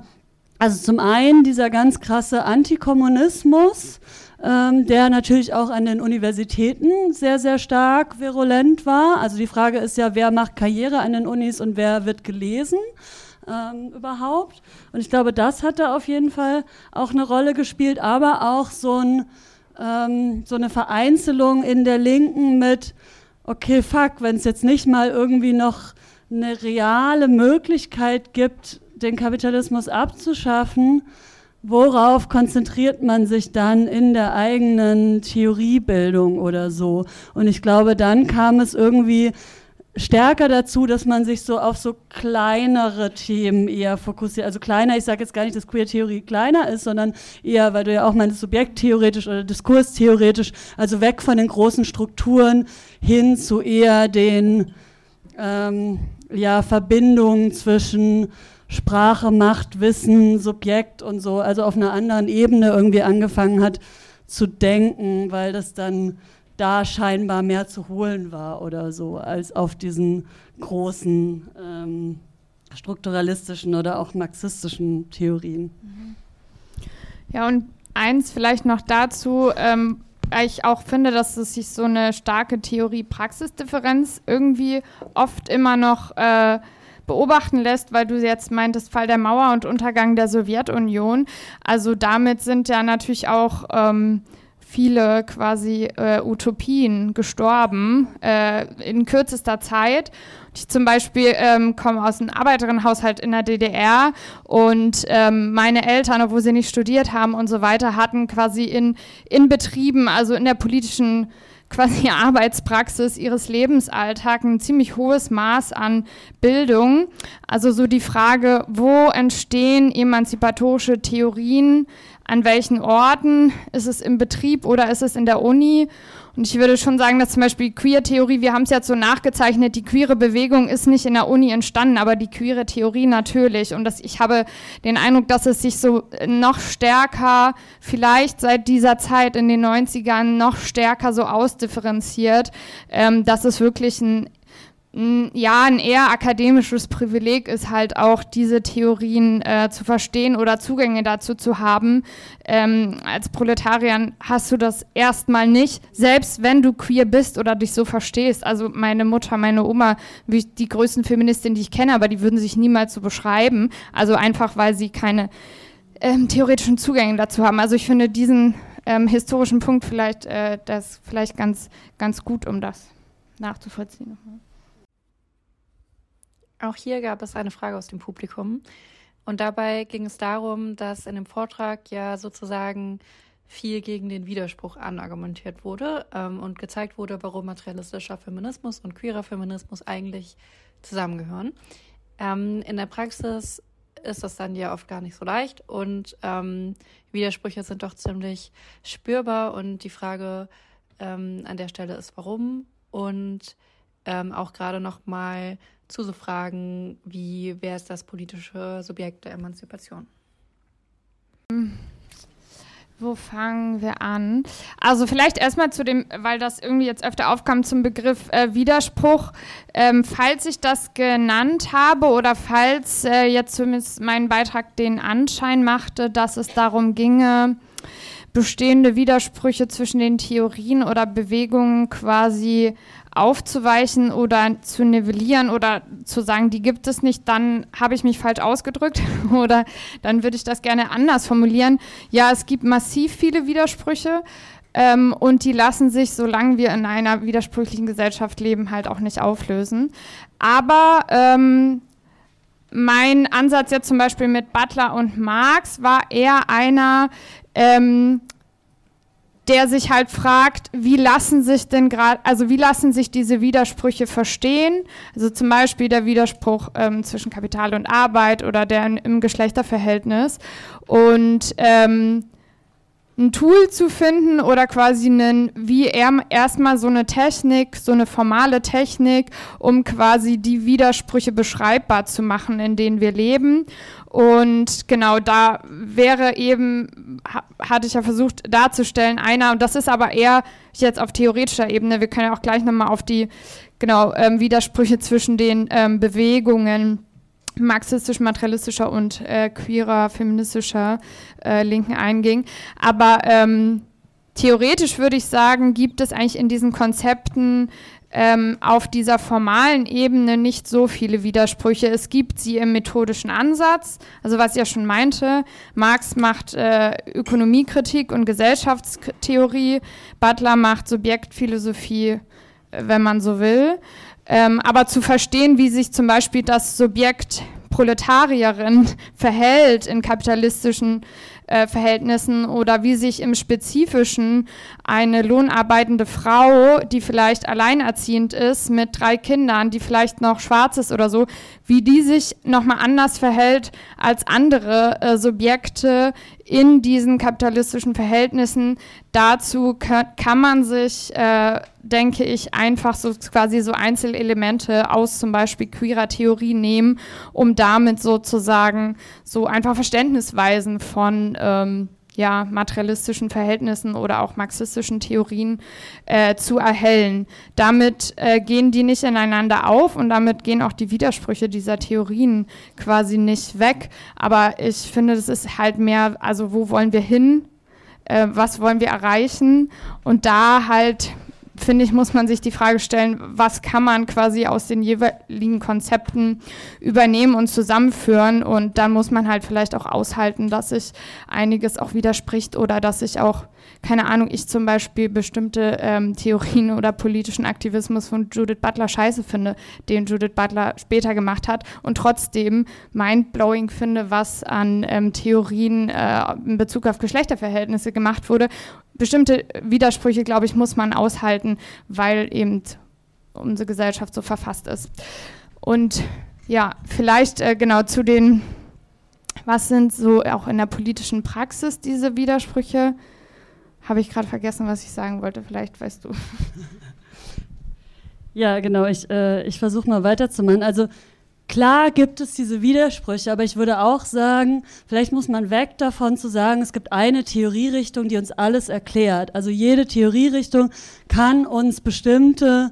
also zum einen dieser ganz krasse Antikommunismus, ähm, der natürlich auch an den Universitäten sehr, sehr stark virulent war. Also die Frage ist ja, wer macht Karriere an den Unis und wer wird gelesen ähm, überhaupt. Und ich glaube, das hat da auf jeden Fall auch eine Rolle gespielt, aber auch so, ein, ähm, so eine Vereinzelung in der Linken mit, okay, fuck, wenn es jetzt nicht mal irgendwie noch eine reale Möglichkeit gibt, den Kapitalismus abzuschaffen, worauf konzentriert man sich dann in der eigenen Theoriebildung oder so? Und ich glaube, dann kam es irgendwie stärker dazu, dass man sich so auf so kleinere Themen eher fokussiert. Also kleiner, ich sage jetzt gar nicht, dass Queer-Theorie kleiner ist, sondern eher, weil du ja auch meinst, subjekttheoretisch oder diskurstheoretisch, also weg von den großen Strukturen hin zu eher den ähm, ja, Verbindungen zwischen Sprache, Macht, Wissen, Subjekt und so, also auf einer anderen Ebene irgendwie angefangen hat zu denken, weil das dann da scheinbar mehr zu holen war oder so, als auf diesen großen ähm, strukturalistischen oder auch marxistischen Theorien. Ja, und eins vielleicht noch dazu, ähm, ich auch finde, dass es sich so eine starke Theorie-Praxis-Differenz irgendwie oft immer noch äh, beobachten lässt, weil du jetzt meintest, Fall der Mauer und Untergang der Sowjetunion. Also damit sind ja natürlich auch ähm, viele quasi äh, Utopien gestorben äh, in kürzester Zeit. Ich zum Beispiel ähm, komme aus einem Arbeiterinnenhaushalt in der DDR und ähm, meine Eltern, obwohl sie nicht studiert haben und so weiter, hatten quasi in, in Betrieben, also in der politischen quasi Arbeitspraxis ihres Lebensalltags ein ziemlich hohes Maß an Bildung. Also so die Frage, wo entstehen emanzipatorische Theorien an welchen Orten, ist es im Betrieb oder ist es in der Uni? Und ich würde schon sagen, dass zum Beispiel Queer-Theorie, wir haben es jetzt so nachgezeichnet, die queere Bewegung ist nicht in der Uni entstanden, aber die queere Theorie natürlich. Und das, ich habe den Eindruck, dass es sich so noch stärker, vielleicht seit dieser Zeit in den 90ern, noch stärker so ausdifferenziert, ähm, dass es wirklich ein ja, ein eher akademisches Privileg ist halt auch, diese Theorien äh, zu verstehen oder Zugänge dazu zu haben. Ähm, als Proletarier hast du das erstmal nicht, selbst wenn du queer bist oder dich so verstehst. Also meine Mutter, meine Oma, die größten Feministinnen, die ich kenne, aber die würden sich niemals so beschreiben. Also einfach, weil sie keine ähm, theoretischen Zugänge dazu haben. Also ich finde diesen ähm, historischen Punkt vielleicht, äh, das vielleicht ganz, ganz gut, um das nachzuvollziehen. Auch hier gab es eine Frage aus dem Publikum. Und dabei ging es darum, dass in dem Vortrag ja sozusagen viel gegen den Widerspruch anargumentiert wurde ähm, und gezeigt wurde, warum materialistischer Feminismus und queerer Feminismus eigentlich zusammengehören. Ähm, in der Praxis ist das dann ja oft gar nicht so leicht und ähm, Widersprüche sind doch ziemlich spürbar und die Frage ähm, an der Stelle ist, warum und ähm, auch gerade noch mal zu so Fragen wie, wer ist das politische Subjekt der Emanzipation? Wo fangen wir an? Also vielleicht erstmal zu dem, weil das irgendwie jetzt öfter aufkam, zum Begriff äh, Widerspruch. Ähm, falls ich das genannt habe oder falls äh, jetzt zumindest mein Beitrag den Anschein machte, dass es darum ginge, bestehende Widersprüche zwischen den Theorien oder Bewegungen quasi aufzuweichen oder zu nivellieren oder zu sagen, die gibt es nicht, dann habe ich mich falsch ausgedrückt oder dann würde ich das gerne anders formulieren. Ja, es gibt massiv viele Widersprüche ähm, und die lassen sich, solange wir in einer widersprüchlichen Gesellschaft leben, halt auch nicht auflösen. Aber ähm, mein Ansatz jetzt zum Beispiel mit Butler und Marx war eher einer, ähm, der sich halt fragt, wie lassen sich denn gerade, also wie lassen sich diese Widersprüche verstehen? Also zum Beispiel der Widerspruch ähm, zwischen Kapital und Arbeit oder der im Geschlechterverhältnis. Und ähm, ein Tool zu finden oder quasi einen, wie erstmal so eine Technik, so eine formale Technik, um quasi die Widersprüche beschreibbar zu machen, in denen wir leben. Und genau da wäre eben, hatte ich ja versucht darzustellen, einer, und das ist aber eher jetzt auf theoretischer Ebene, wir können ja auch gleich nochmal auf die, genau, ähm, Widersprüche zwischen den ähm, Bewegungen marxistisch-materialistischer und äh, queerer, feministischer äh, Linken einging. Aber ähm, theoretisch würde ich sagen, gibt es eigentlich in diesen Konzepten ähm, auf dieser formalen Ebene nicht so viele Widersprüche. Es gibt sie im methodischen Ansatz, also was ich ja schon meinte, Marx macht äh, Ökonomiekritik und Gesellschaftstheorie, Butler macht Subjektphilosophie, äh, wenn man so will. Ähm, aber zu verstehen, wie sich zum Beispiel das Subjekt Proletarierin verhält in kapitalistischen äh, Verhältnissen oder wie sich im Spezifischen eine lohnarbeitende Frau, die vielleicht alleinerziehend ist mit drei Kindern, die vielleicht noch schwarz ist oder so, wie die sich nochmal anders verhält als andere äh, Subjekte in diesen kapitalistischen Verhältnissen. Dazu kann, man sich, äh, denke ich, einfach so quasi so Einzelelemente aus zum Beispiel queerer Theorie nehmen, um damit sozusagen so einfach Verständnisweisen von ähm, ja, materialistischen Verhältnissen oder auch marxistischen Theorien äh, zu erhellen. Damit äh, gehen die nicht ineinander auf und damit gehen auch die Widersprüche dieser Theorien quasi nicht weg. Aber ich finde, das ist halt mehr, also wo wollen wir hin? Äh, was wollen wir erreichen? Und da halt finde ich, muss man sich die Frage stellen, was kann man quasi aus den jeweiligen Konzepten übernehmen und zusammenführen. Und dann muss man halt vielleicht auch aushalten, dass sich einiges auch widerspricht oder dass sich auch, keine Ahnung, ich zum Beispiel bestimmte ähm, Theorien oder politischen Aktivismus von Judith Butler scheiße finde, den Judith Butler später gemacht hat und trotzdem mindblowing finde, was an ähm, Theorien äh, in Bezug auf Geschlechterverhältnisse gemacht wurde bestimmte Widersprüche, glaube ich, muss man aushalten, weil eben unsere Gesellschaft so verfasst ist. Und ja, vielleicht äh, genau zu den was sind so auch in der politischen Praxis diese Widersprüche? Habe ich gerade vergessen, was ich sagen wollte. Vielleicht weißt du. Ja, genau. Ich, äh, ich versuche mal weiterzumachen. Also Klar gibt es diese Widersprüche, aber ich würde auch sagen, vielleicht muss man weg davon zu sagen, es gibt eine Theorierichtung, die uns alles erklärt. Also jede Theorierichtung kann uns bestimmte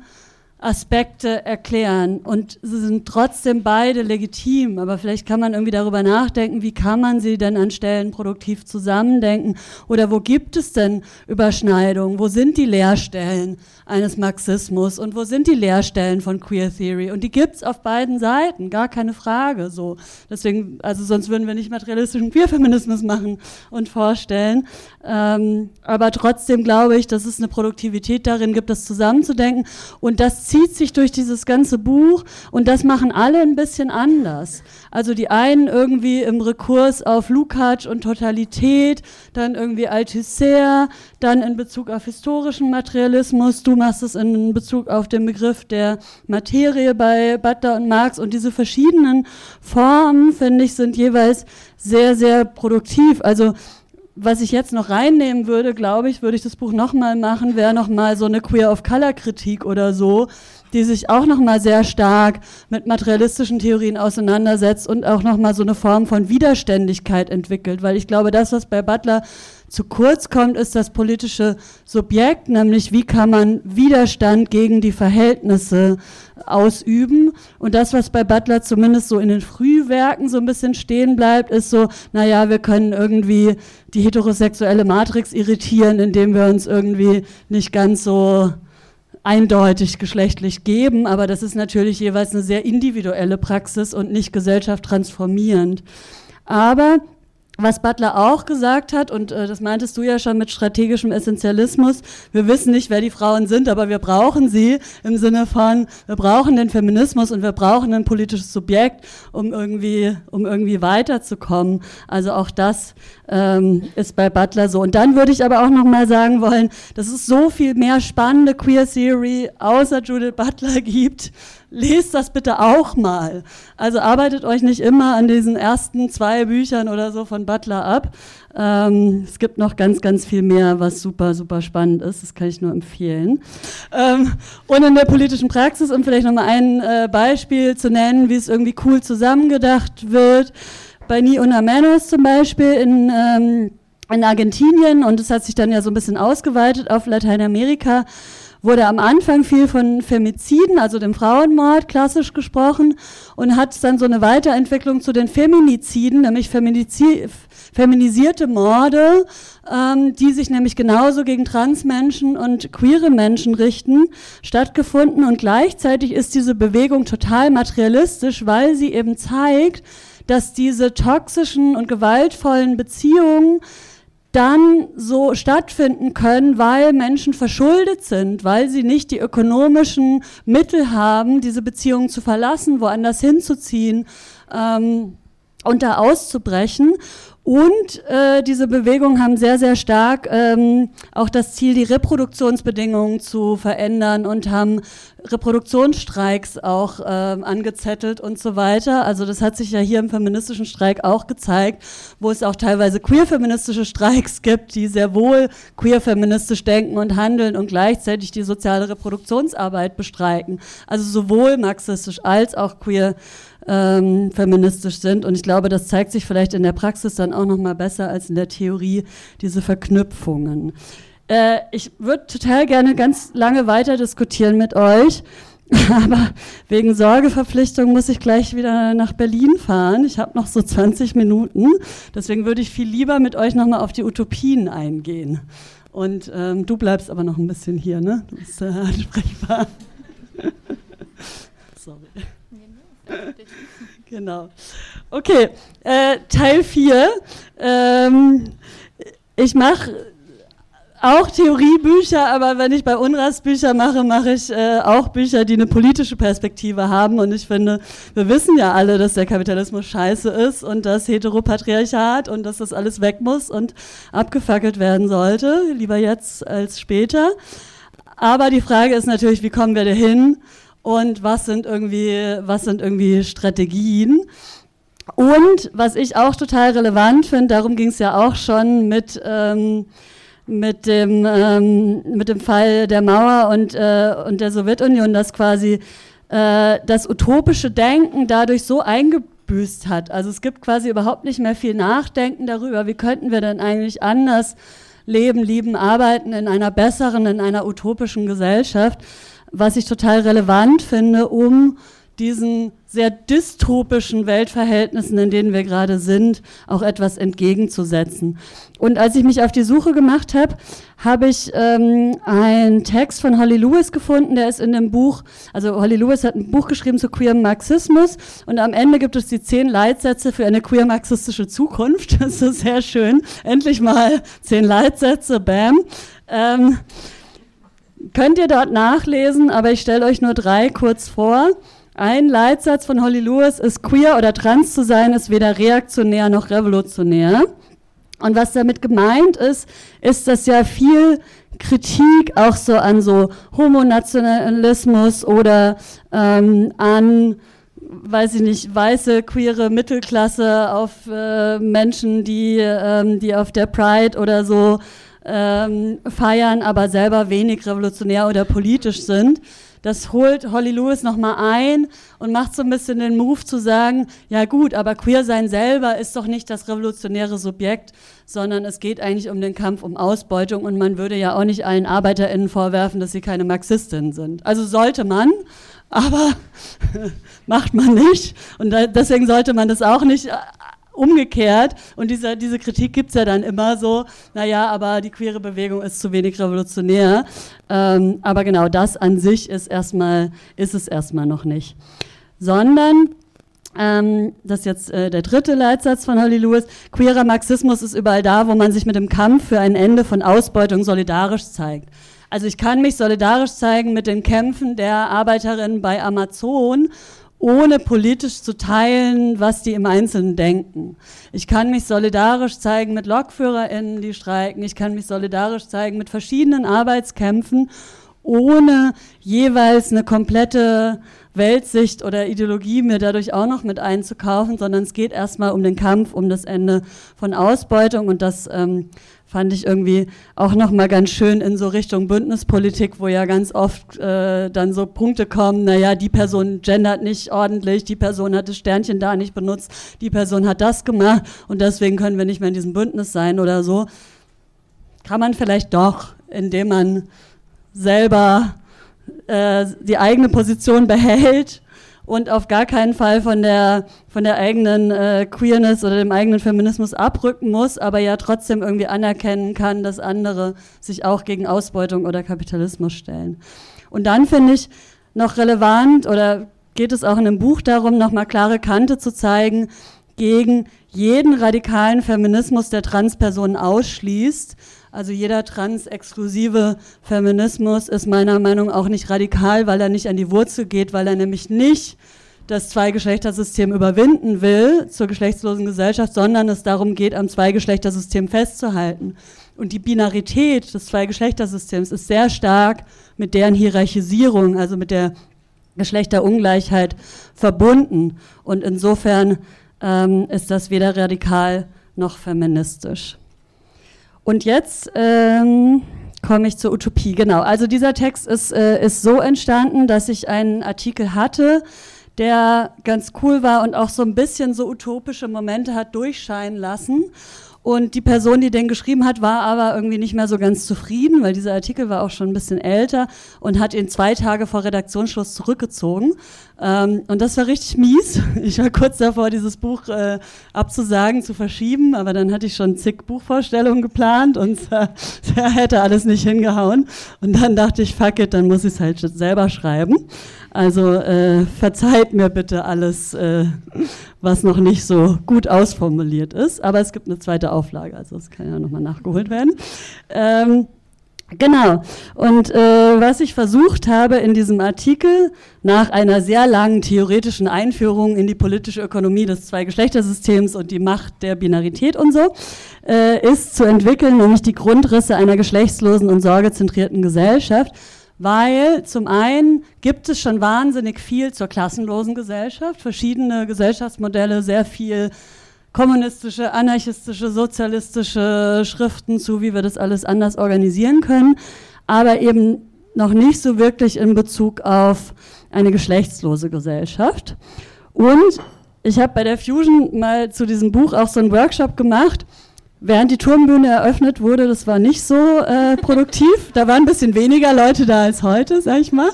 Aspekte erklären. Und sie sind trotzdem beide legitim, aber vielleicht kann man irgendwie darüber nachdenken, wie kann man sie denn an Stellen produktiv zusammendenken? Oder wo gibt es denn Überschneidungen, wo sind die Leerstellen eines Marxismus und wo sind die Leerstellen von Queer Theory und die gibt es auf beiden Seiten, gar keine Frage so. Deswegen, also sonst würden wir nicht materialistischen Queerfeminismus machen und vorstellen, ähm, aber trotzdem glaube ich, dass es eine Produktivität darin gibt, das zusammenzudenken und das zieht sich durch dieses ganze Buch und das machen alle ein bisschen anders. Also die einen irgendwie im Rekurs auf Lukács und Totalität, dann irgendwie Althusser, dann in Bezug auf historischen Materialismus, du machst es in Bezug auf den Begriff der Materie bei Butler und Marx und diese verschiedenen Formen, finde ich, sind jeweils sehr, sehr produktiv. Also was ich jetzt noch reinnehmen würde, glaube ich, würde ich das Buch nochmal machen, wäre nochmal so eine Queer of Color Kritik oder so, die sich auch nochmal sehr stark mit materialistischen Theorien auseinandersetzt und auch nochmal so eine Form von Widerständigkeit entwickelt. Weil ich glaube, das, was bei Butler zu kurz kommt, ist das politische Subjekt, nämlich wie kann man Widerstand gegen die Verhältnisse ausüben. Und das, was bei Butler zumindest so in den Frühwerken so ein bisschen stehen bleibt, ist so, naja, wir können irgendwie die heterosexuelle Matrix irritieren, indem wir uns irgendwie nicht ganz so eindeutig geschlechtlich geben, aber das ist natürlich jeweils eine sehr individuelle Praxis und nicht gesellschaft transformierend. Aber was Butler auch gesagt hat, und äh, das meintest du ja schon mit strategischem Essentialismus, wir wissen nicht, wer die Frauen sind, aber wir brauchen sie im Sinne von, wir brauchen den Feminismus und wir brauchen ein politisches Subjekt, um irgendwie, um irgendwie weiterzukommen. Also auch das ähm, ist bei Butler so. Und dann würde ich aber auch nochmal sagen wollen, dass es so viel mehr spannende Queer Theory außer Judith Butler gibt, lest das bitte auch mal. Also arbeitet euch nicht immer an diesen ersten zwei Büchern oder so von Butler ab. Ähm, es gibt noch ganz, ganz viel mehr, was super, super spannend ist. Das kann ich nur empfehlen. Ähm, und in der politischen Praxis, um vielleicht nochmal ein äh, Beispiel zu nennen, wie es irgendwie cool zusammengedacht wird. Bei Ni Una Menos zum Beispiel in, ähm, in Argentinien und es hat sich dann ja so ein bisschen ausgeweitet auf Lateinamerika wurde am Anfang viel von Femiziden, also dem Frauenmord, klassisch gesprochen und hat dann so eine Weiterentwicklung zu den Feminiziden, nämlich Feminizi feminisierte Morde, ähm, die sich nämlich genauso gegen Transmenschen und queere Menschen richten, stattgefunden. Und gleichzeitig ist diese Bewegung total materialistisch, weil sie eben zeigt, dass diese toxischen und gewaltvollen Beziehungen dann so stattfinden können, weil Menschen verschuldet sind, weil sie nicht die ökonomischen Mittel haben, diese Beziehungen zu verlassen, woanders hinzuziehen ähm, und da auszubrechen. Und äh, diese Bewegungen haben sehr, sehr stark ähm, auch das Ziel, die Reproduktionsbedingungen zu verändern und haben Reproduktionsstreiks auch ähm, angezettelt und so weiter. Also das hat sich ja hier im feministischen Streik auch gezeigt, wo es auch teilweise queer-feministische Streiks gibt, die sehr wohl queer-feministisch denken und handeln und gleichzeitig die soziale Reproduktionsarbeit bestreiken. Also sowohl marxistisch als auch queer ähm, feministisch sind. Und ich glaube, das zeigt sich vielleicht in der Praxis dann auch noch mal besser als in der Theorie, diese Verknüpfungen. Äh, ich würde total gerne ganz lange weiter diskutieren mit euch. Aber wegen Sorgeverpflichtung muss ich gleich wieder nach Berlin fahren. Ich habe noch so 20 Minuten. Deswegen würde ich viel lieber mit euch nochmal auf die Utopien eingehen. Und ähm, du bleibst aber noch ein bisschen hier, ne? Du bist äh, ansprechbar. Sorry. genau. Okay, äh, Teil 4. Ähm, ich mache auch Theoriebücher, aber wenn ich bei UNRAS Bücher mache, mache ich äh, auch Bücher, die eine politische Perspektive haben. Und ich finde, wir wissen ja alle, dass der Kapitalismus scheiße ist und das Heteropatriarchat und dass das alles weg muss und abgefackelt werden sollte. Lieber jetzt als später. Aber die Frage ist natürlich, wie kommen wir dahin? Und was sind irgendwie, was sind irgendwie Strategien. Und was ich auch total relevant finde, darum ging es ja auch schon mit, ähm, mit, dem, ähm, mit dem Fall der Mauer und, äh, und der Sowjetunion, dass quasi äh, das utopische Denken dadurch so eingebüßt hat. Also es gibt quasi überhaupt nicht mehr viel Nachdenken darüber, wie könnten wir denn eigentlich anders leben, lieben, arbeiten in einer besseren, in einer utopischen Gesellschaft, was ich total relevant finde, um diesen sehr dystopischen Weltverhältnissen, in denen wir gerade sind, auch etwas entgegenzusetzen. Und als ich mich auf die Suche gemacht habe, habe ich ähm, einen Text von Holly Lewis gefunden, der ist in dem Buch, also Holly Lewis hat ein Buch geschrieben zu queerem Marxismus und am Ende gibt es die zehn Leitsätze für eine queer-marxistische Zukunft. Das ist sehr schön. Endlich mal zehn Leitsätze, bam. Ähm, könnt ihr dort nachlesen, aber ich stelle euch nur drei kurz vor. Ein Leitsatz von Holly Lewis ist, queer oder trans zu sein, ist weder reaktionär noch revolutionär. Und was damit gemeint ist, ist, dass ja viel Kritik auch so an so Homonationalismus oder ähm, an, weiß ich nicht, weiße, queere Mittelklasse auf äh, Menschen, die, ähm, die auf der Pride oder so ähm, feiern, aber selber wenig revolutionär oder politisch sind das holt Holly Lewis nochmal ein und macht so ein bisschen den Move zu sagen, ja gut, aber queer sein selber ist doch nicht das revolutionäre Subjekt, sondern es geht eigentlich um den Kampf um Ausbeutung und man würde ja auch nicht allen ArbeiterInnen vorwerfen, dass sie keine Marxistinnen sind. Also sollte man, aber macht man nicht und deswegen sollte man das auch nicht umgekehrt, und diese, diese Kritik gibt es ja dann immer so, naja, aber die queere Bewegung ist zu wenig revolutionär. Ähm, aber genau das an sich ist erstmal, ist es erstmal noch nicht. Sondern ähm, das ist jetzt äh, der dritte Leitsatz von Holly Lewis. Queerer Marxismus ist überall da, wo man sich mit dem Kampf für ein Ende von Ausbeutung solidarisch zeigt. Also ich kann mich solidarisch zeigen mit den Kämpfen der Arbeiterinnen bei Amazon ohne politisch zu teilen, was die im Einzelnen denken. Ich kann mich solidarisch zeigen mit LokführerInnen, die streiken. Ich kann mich solidarisch zeigen mit verschiedenen Arbeitskämpfen, ohne jeweils eine komplette Weltsicht oder Ideologie mir dadurch auch noch mit einzukaufen, sondern es geht erstmal um den Kampf, um das Ende von Ausbeutung und das ähm, fand ich irgendwie auch nochmal ganz schön in so Richtung Bündnispolitik, wo ja ganz oft äh, dann so Punkte kommen, naja, die Person gendert nicht ordentlich, die Person hat das Sternchen da nicht benutzt, die Person hat das gemacht und deswegen können wir nicht mehr in diesem Bündnis sein oder so. Kann man vielleicht doch, indem man selber äh, die eigene Position behält und auf gar keinen Fall von der, von der eigenen äh, Queerness oder dem eigenen Feminismus abrücken muss, aber ja trotzdem irgendwie anerkennen kann, dass andere sich auch gegen Ausbeutung oder Kapitalismus stellen. Und dann finde ich noch relevant oder geht es auch in dem Buch darum, nochmal klare Kante zu zeigen gegen jeden radikalen Feminismus, der Transpersonen ausschließt also jeder trans-exklusive Feminismus ist meiner Meinung nach auch nicht radikal, weil er nicht an die Wurzel geht, weil er nämlich nicht das Zweigeschlechtersystem überwinden will zur geschlechtslosen Gesellschaft, sondern es darum geht, am Zweigeschlechtersystem festzuhalten. Und die Binarität des Zweigeschlechtersystems ist sehr stark mit deren Hierarchisierung, also mit der Geschlechterungleichheit verbunden. Und insofern ähm, ist das weder radikal noch feministisch. Und jetzt ähm, komme ich zur Utopie. Genau, also dieser Text ist, äh, ist so entstanden, dass ich einen Artikel hatte, der ganz cool war und auch so ein bisschen so utopische Momente hat durchscheinen lassen. Und die Person, die den geschrieben hat, war aber irgendwie nicht mehr so ganz zufrieden, weil dieser Artikel war auch schon ein bisschen älter und hat ihn zwei Tage vor Redaktionsschluss zurückgezogen. Ähm, und das war richtig mies. Ich war kurz davor, dieses Buch äh, abzusagen, zu verschieben, aber dann hatte ich schon zig Buchvorstellungen geplant und äh, hätte alles nicht hingehauen. Und dann dachte ich, fuck it, dann muss ich es halt selber schreiben. Also äh, verzeiht mir bitte alles, äh, was noch nicht so gut ausformuliert ist. Aber es gibt eine zweite Auflage, also es kann ja nochmal nachgeholt werden. Ähm, Genau. Und äh, was ich versucht habe in diesem Artikel, nach einer sehr langen theoretischen Einführung in die politische Ökonomie des Zweigeschlechtersystems und die Macht der Binarität und so, äh, ist zu entwickeln, nämlich die Grundrisse einer geschlechtslosen und sorgezentrierten Gesellschaft weil zum einen gibt es schon wahnsinnig viel zur klassenlosen Gesellschaft, verschiedene Gesellschaftsmodelle, sehr viel kommunistische, anarchistische, sozialistische Schriften zu, wie wir das alles anders organisieren können, aber eben noch nicht so wirklich in Bezug auf eine geschlechtslose Gesellschaft. Und ich habe bei der Fusion mal zu diesem Buch auch so einen Workshop gemacht, Während die Turmbühne eröffnet wurde, das war nicht so äh, produktiv. Da waren ein bisschen weniger Leute da als heute, sag ich mal.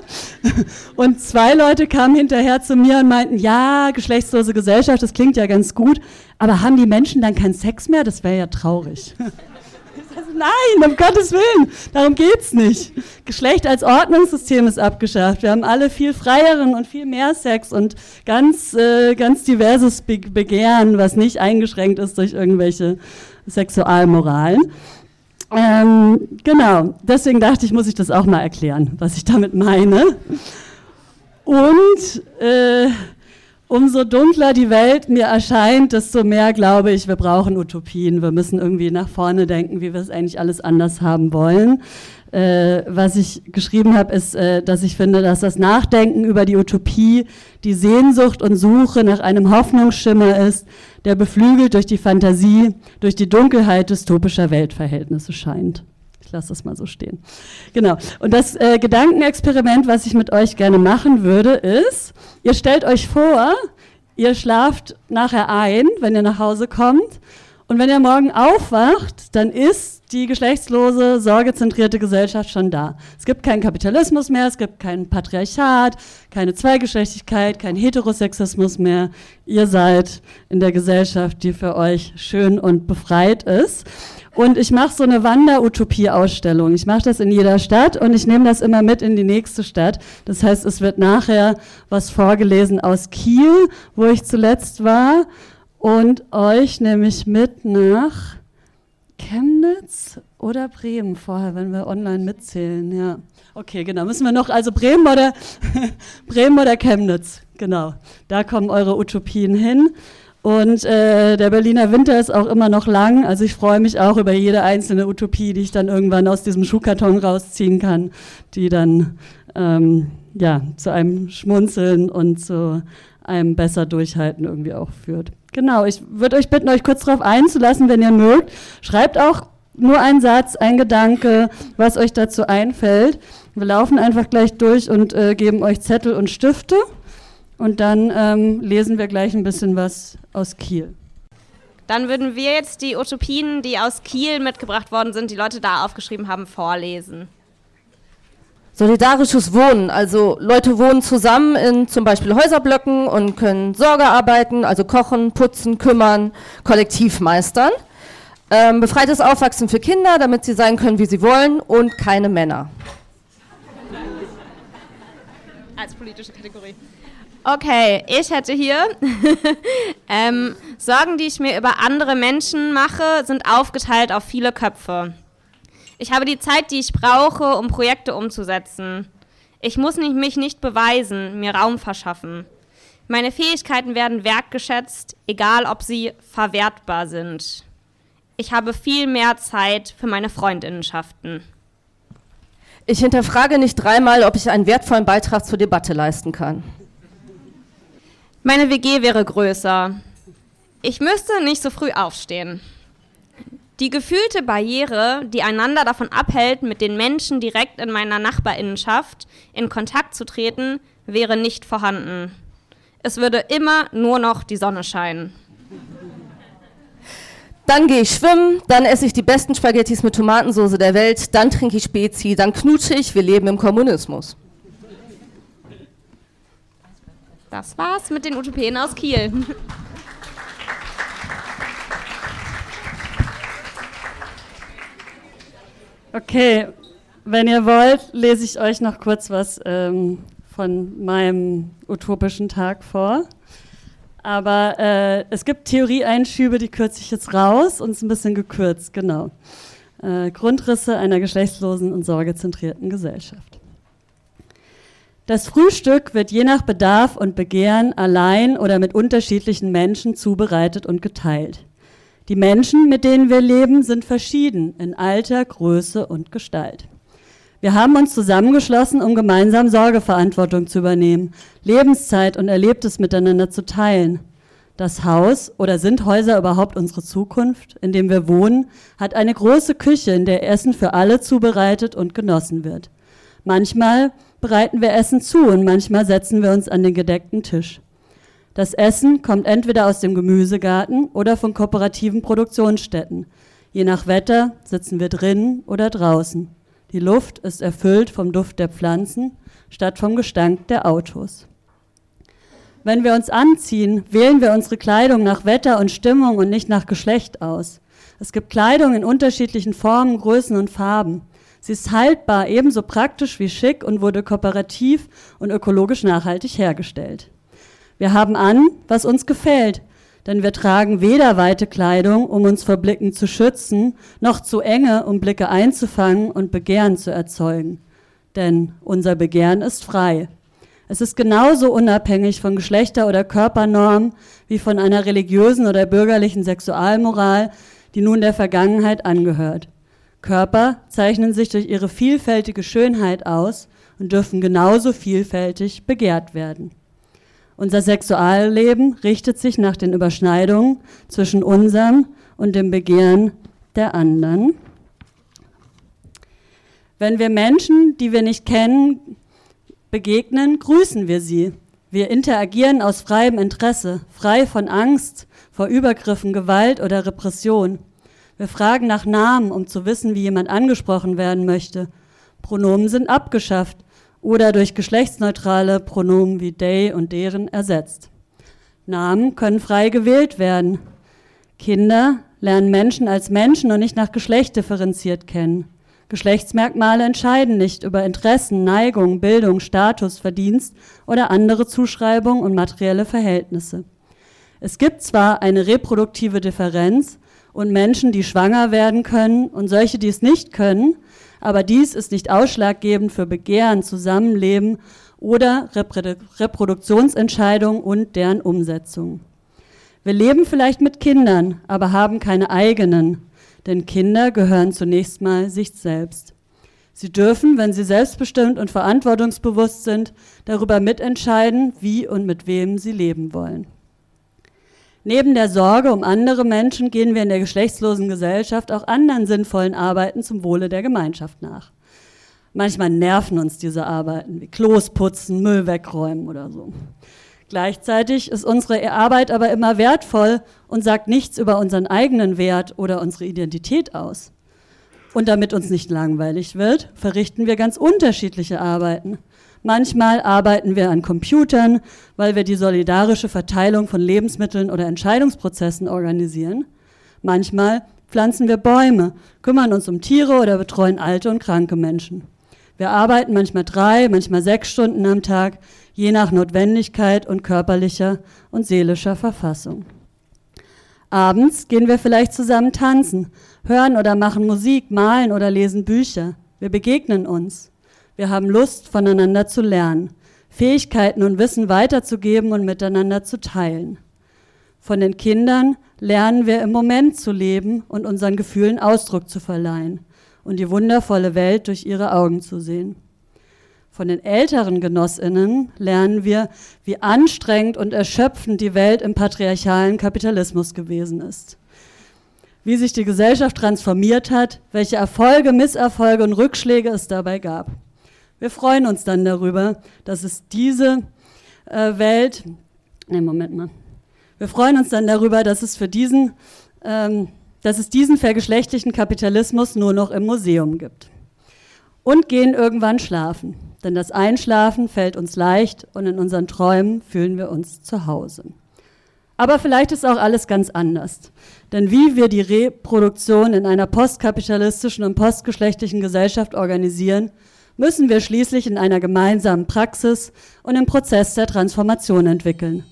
Und zwei Leute kamen hinterher zu mir und meinten, ja, geschlechtslose Gesellschaft, das klingt ja ganz gut, aber haben die Menschen dann keinen Sex mehr? Das wäre ja traurig. Nein, um Gottes Willen, darum geht's nicht. Geschlecht als Ordnungssystem ist abgeschafft. Wir haben alle viel freieren und viel mehr Sex und ganz, äh, ganz diverses Be Begehren, was nicht eingeschränkt ist durch irgendwelche Sexualmoralen. Ähm, genau, deswegen dachte ich, muss ich das auch mal erklären, was ich damit meine. Und äh, umso dunkler die Welt mir erscheint, desto mehr glaube ich, wir brauchen Utopien. Wir müssen irgendwie nach vorne denken, wie wir es eigentlich alles anders haben wollen. Äh, was ich geschrieben habe, ist, äh, dass ich finde, dass das Nachdenken über die Utopie die Sehnsucht und Suche nach einem Hoffnungsschimmer ist, der beflügelt durch die Fantasie, durch die Dunkelheit dystopischer Weltverhältnisse scheint. Ich lasse das mal so stehen. Genau. Und das äh, Gedankenexperiment, was ich mit euch gerne machen würde, ist, ihr stellt euch vor, ihr schlaft nachher ein, wenn ihr nach Hause kommt. Und wenn ihr morgen aufwacht, dann ist die geschlechtslose, sorgezentrierte Gesellschaft schon da. Es gibt keinen Kapitalismus mehr, es gibt kein Patriarchat, keine Zweigeschlechtigkeit, kein Heterosexismus mehr. Ihr seid in der Gesellschaft, die für euch schön und befreit ist. Und ich mache so eine Wander-Utopie-Ausstellung. Ich mache das in jeder Stadt und ich nehme das immer mit in die nächste Stadt. Das heißt, es wird nachher was vorgelesen aus Kiel, wo ich zuletzt war, und euch nehme ich mit nach Chemnitz oder Bremen vorher, wenn wir online mitzählen, ja. Okay, genau. Müssen wir noch, also Bremen oder, Bremen oder Chemnitz, genau. Da kommen eure Utopien hin. Und äh, der Berliner Winter ist auch immer noch lang. Also ich freue mich auch über jede einzelne Utopie, die ich dann irgendwann aus diesem Schuhkarton rausziehen kann, die dann ähm, ja, zu einem Schmunzeln und zu einem besser Durchhalten irgendwie auch führt. Genau, ich würde euch bitten, euch kurz darauf einzulassen, wenn ihr mögt. Schreibt auch nur einen Satz, ein Gedanke, was euch dazu einfällt. Wir laufen einfach gleich durch und äh, geben euch Zettel und Stifte. Und dann ähm, lesen wir gleich ein bisschen was aus Kiel. Dann würden wir jetzt die Utopien, die aus Kiel mitgebracht worden sind, die Leute da aufgeschrieben haben, vorlesen. Solidarisches Wohnen, also Leute wohnen zusammen in zum Beispiel Häuserblöcken und können Sorgearbeiten, also kochen, putzen, kümmern, kollektiv meistern. Ähm, befreites Aufwachsen für Kinder, damit sie sein können, wie sie wollen und keine Männer. Als politische Kategorie. Okay, ich hätte hier ähm, Sorgen, die ich mir über andere Menschen mache, sind aufgeteilt auf viele Köpfe. Ich habe die Zeit, die ich brauche, um Projekte umzusetzen. Ich muss mich nicht beweisen, mir Raum verschaffen. Meine Fähigkeiten werden wertgeschätzt, egal ob sie verwertbar sind. Ich habe viel mehr Zeit für meine Freundinnenschaften. Ich hinterfrage nicht dreimal, ob ich einen wertvollen Beitrag zur Debatte leisten kann. Meine WG wäre größer. Ich müsste nicht so früh aufstehen. Die gefühlte Barriere, die einander davon abhält, mit den Menschen direkt in meiner Nachbarinnenschaft in Kontakt zu treten, wäre nicht vorhanden. Es würde immer nur noch die Sonne scheinen. Dann gehe ich schwimmen, dann esse ich die besten Spaghettis mit Tomatensauce der Welt, dann trinke ich Spezi, dann knutsche ich, wir leben im Kommunismus. Das war's mit den Utopien aus Kiel. Okay, wenn ihr wollt, lese ich euch noch kurz was ähm, von meinem utopischen Tag vor. Aber äh, es gibt Theorieeinschübe, die kürze ich jetzt raus und es ist ein bisschen gekürzt, genau. Äh, Grundrisse einer geschlechtslosen und sorgezentrierten Gesellschaft. Das Frühstück wird je nach Bedarf und Begehren allein oder mit unterschiedlichen Menschen zubereitet und geteilt. Die Menschen, mit denen wir leben, sind verschieden in Alter, Größe und Gestalt. Wir haben uns zusammengeschlossen, um gemeinsam Sorgeverantwortung zu übernehmen, Lebenszeit und Erlebtes miteinander zu teilen. Das Haus oder sind Häuser überhaupt unsere Zukunft, in dem wir wohnen, hat eine große Küche, in der Essen für alle zubereitet und genossen wird. Manchmal bereiten wir Essen zu und manchmal setzen wir uns an den gedeckten Tisch. Das Essen kommt entweder aus dem Gemüsegarten oder von kooperativen Produktionsstätten. Je nach Wetter sitzen wir drinnen oder draußen. Die Luft ist erfüllt vom Duft der Pflanzen statt vom Gestank der Autos. Wenn wir uns anziehen, wählen wir unsere Kleidung nach Wetter und Stimmung und nicht nach Geschlecht aus. Es gibt Kleidung in unterschiedlichen Formen, Größen und Farben. Sie ist haltbar, ebenso praktisch wie schick und wurde kooperativ und ökologisch nachhaltig hergestellt. Wir haben an, was uns gefällt, denn wir tragen weder weite Kleidung, um uns vor Blicken zu schützen, noch zu enge, um Blicke einzufangen und Begehren zu erzeugen. Denn unser Begehren ist frei. Es ist genauso unabhängig von Geschlechter- oder Körpernormen wie von einer religiösen oder bürgerlichen Sexualmoral, die nun der Vergangenheit angehört. Körper zeichnen sich durch ihre vielfältige Schönheit aus und dürfen genauso vielfältig begehrt werden. Unser Sexualleben richtet sich nach den Überschneidungen zwischen unserem und dem Begehren der anderen. Wenn wir Menschen, die wir nicht kennen, begegnen, grüßen wir sie. Wir interagieren aus freiem Interesse, frei von Angst vor Übergriffen, Gewalt oder Repression. Wir fragen nach Namen, um zu wissen, wie jemand angesprochen werden möchte. Pronomen sind abgeschafft oder durch geschlechtsneutrale Pronomen wie they und deren ersetzt. Namen können frei gewählt werden. Kinder lernen Menschen als Menschen und nicht nach Geschlecht differenziert kennen. Geschlechtsmerkmale entscheiden nicht über Interessen, Neigung, Bildung, Status, Verdienst oder andere Zuschreibungen und materielle Verhältnisse. Es gibt zwar eine reproduktive Differenz und Menschen, die schwanger werden können und solche, die es nicht können, aber dies ist nicht ausschlaggebend für Begehren, Zusammenleben oder Reproduktionsentscheidungen und deren Umsetzung. Wir leben vielleicht mit Kindern, aber haben keine eigenen, denn Kinder gehören zunächst mal sich selbst. Sie dürfen, wenn sie selbstbestimmt und verantwortungsbewusst sind, darüber mitentscheiden, wie und mit wem sie leben wollen. Neben der Sorge um andere Menschen gehen wir in der geschlechtslosen Gesellschaft auch anderen sinnvollen Arbeiten zum Wohle der Gemeinschaft nach. Manchmal nerven uns diese Arbeiten, wie Klos putzen, Müll wegräumen oder so. Gleichzeitig ist unsere Arbeit aber immer wertvoll und sagt nichts über unseren eigenen Wert oder unsere Identität aus. Und damit uns nicht langweilig wird, verrichten wir ganz unterschiedliche Arbeiten. Manchmal arbeiten wir an Computern, weil wir die solidarische Verteilung von Lebensmitteln oder Entscheidungsprozessen organisieren. Manchmal pflanzen wir Bäume, kümmern uns um Tiere oder betreuen alte und kranke Menschen. Wir arbeiten manchmal drei, manchmal sechs Stunden am Tag, je nach Notwendigkeit und körperlicher und seelischer Verfassung. Abends gehen wir vielleicht zusammen tanzen, hören oder machen Musik, malen oder lesen Bücher. Wir begegnen uns. Wir haben Lust, voneinander zu lernen, Fähigkeiten und Wissen weiterzugeben und miteinander zu teilen. Von den Kindern lernen wir im Moment zu leben und unseren Gefühlen Ausdruck zu verleihen und die wundervolle Welt durch ihre Augen zu sehen. Von den älteren Genossinnen lernen wir, wie anstrengend und erschöpfend die Welt im patriarchalen Kapitalismus gewesen ist. Wie sich die Gesellschaft transformiert hat, welche Erfolge, Misserfolge und Rückschläge es dabei gab. Wir freuen uns dann darüber, dass es diese äh, Welt, ne, Moment mal. Wir freuen uns dann darüber, dass es für diesen, ähm, dass es diesen vergeschlechtlichen Kapitalismus nur noch im Museum gibt. Und gehen irgendwann schlafen, denn das Einschlafen fällt uns leicht und in unseren Träumen fühlen wir uns zu Hause. Aber vielleicht ist auch alles ganz anders. Denn wie wir die Reproduktion in einer postkapitalistischen und postgeschlechtlichen Gesellschaft organisieren, müssen wir schließlich in einer gemeinsamen Praxis und im Prozess der Transformation entwickeln.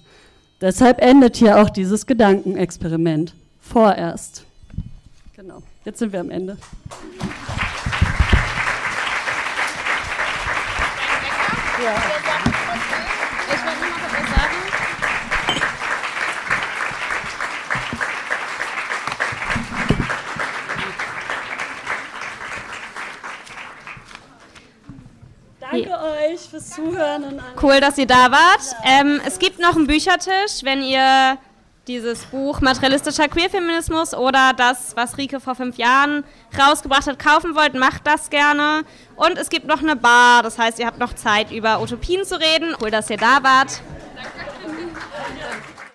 Deshalb endet hier auch dieses Gedankenexperiment. Vorerst. Genau, jetzt sind wir am Ende. Ja. Danke ja. euch fürs Zuhören. Und alles. Cool, dass ihr da wart. Ja. Ähm, es gibt noch einen Büchertisch, wenn ihr dieses Buch Materialistischer Queerfeminismus oder das, was Rike vor fünf Jahren rausgebracht hat, kaufen wollt, macht das gerne. Und es gibt noch eine Bar, das heißt, ihr habt noch Zeit, über Utopien zu reden. Cool, dass ihr da wart. Danke.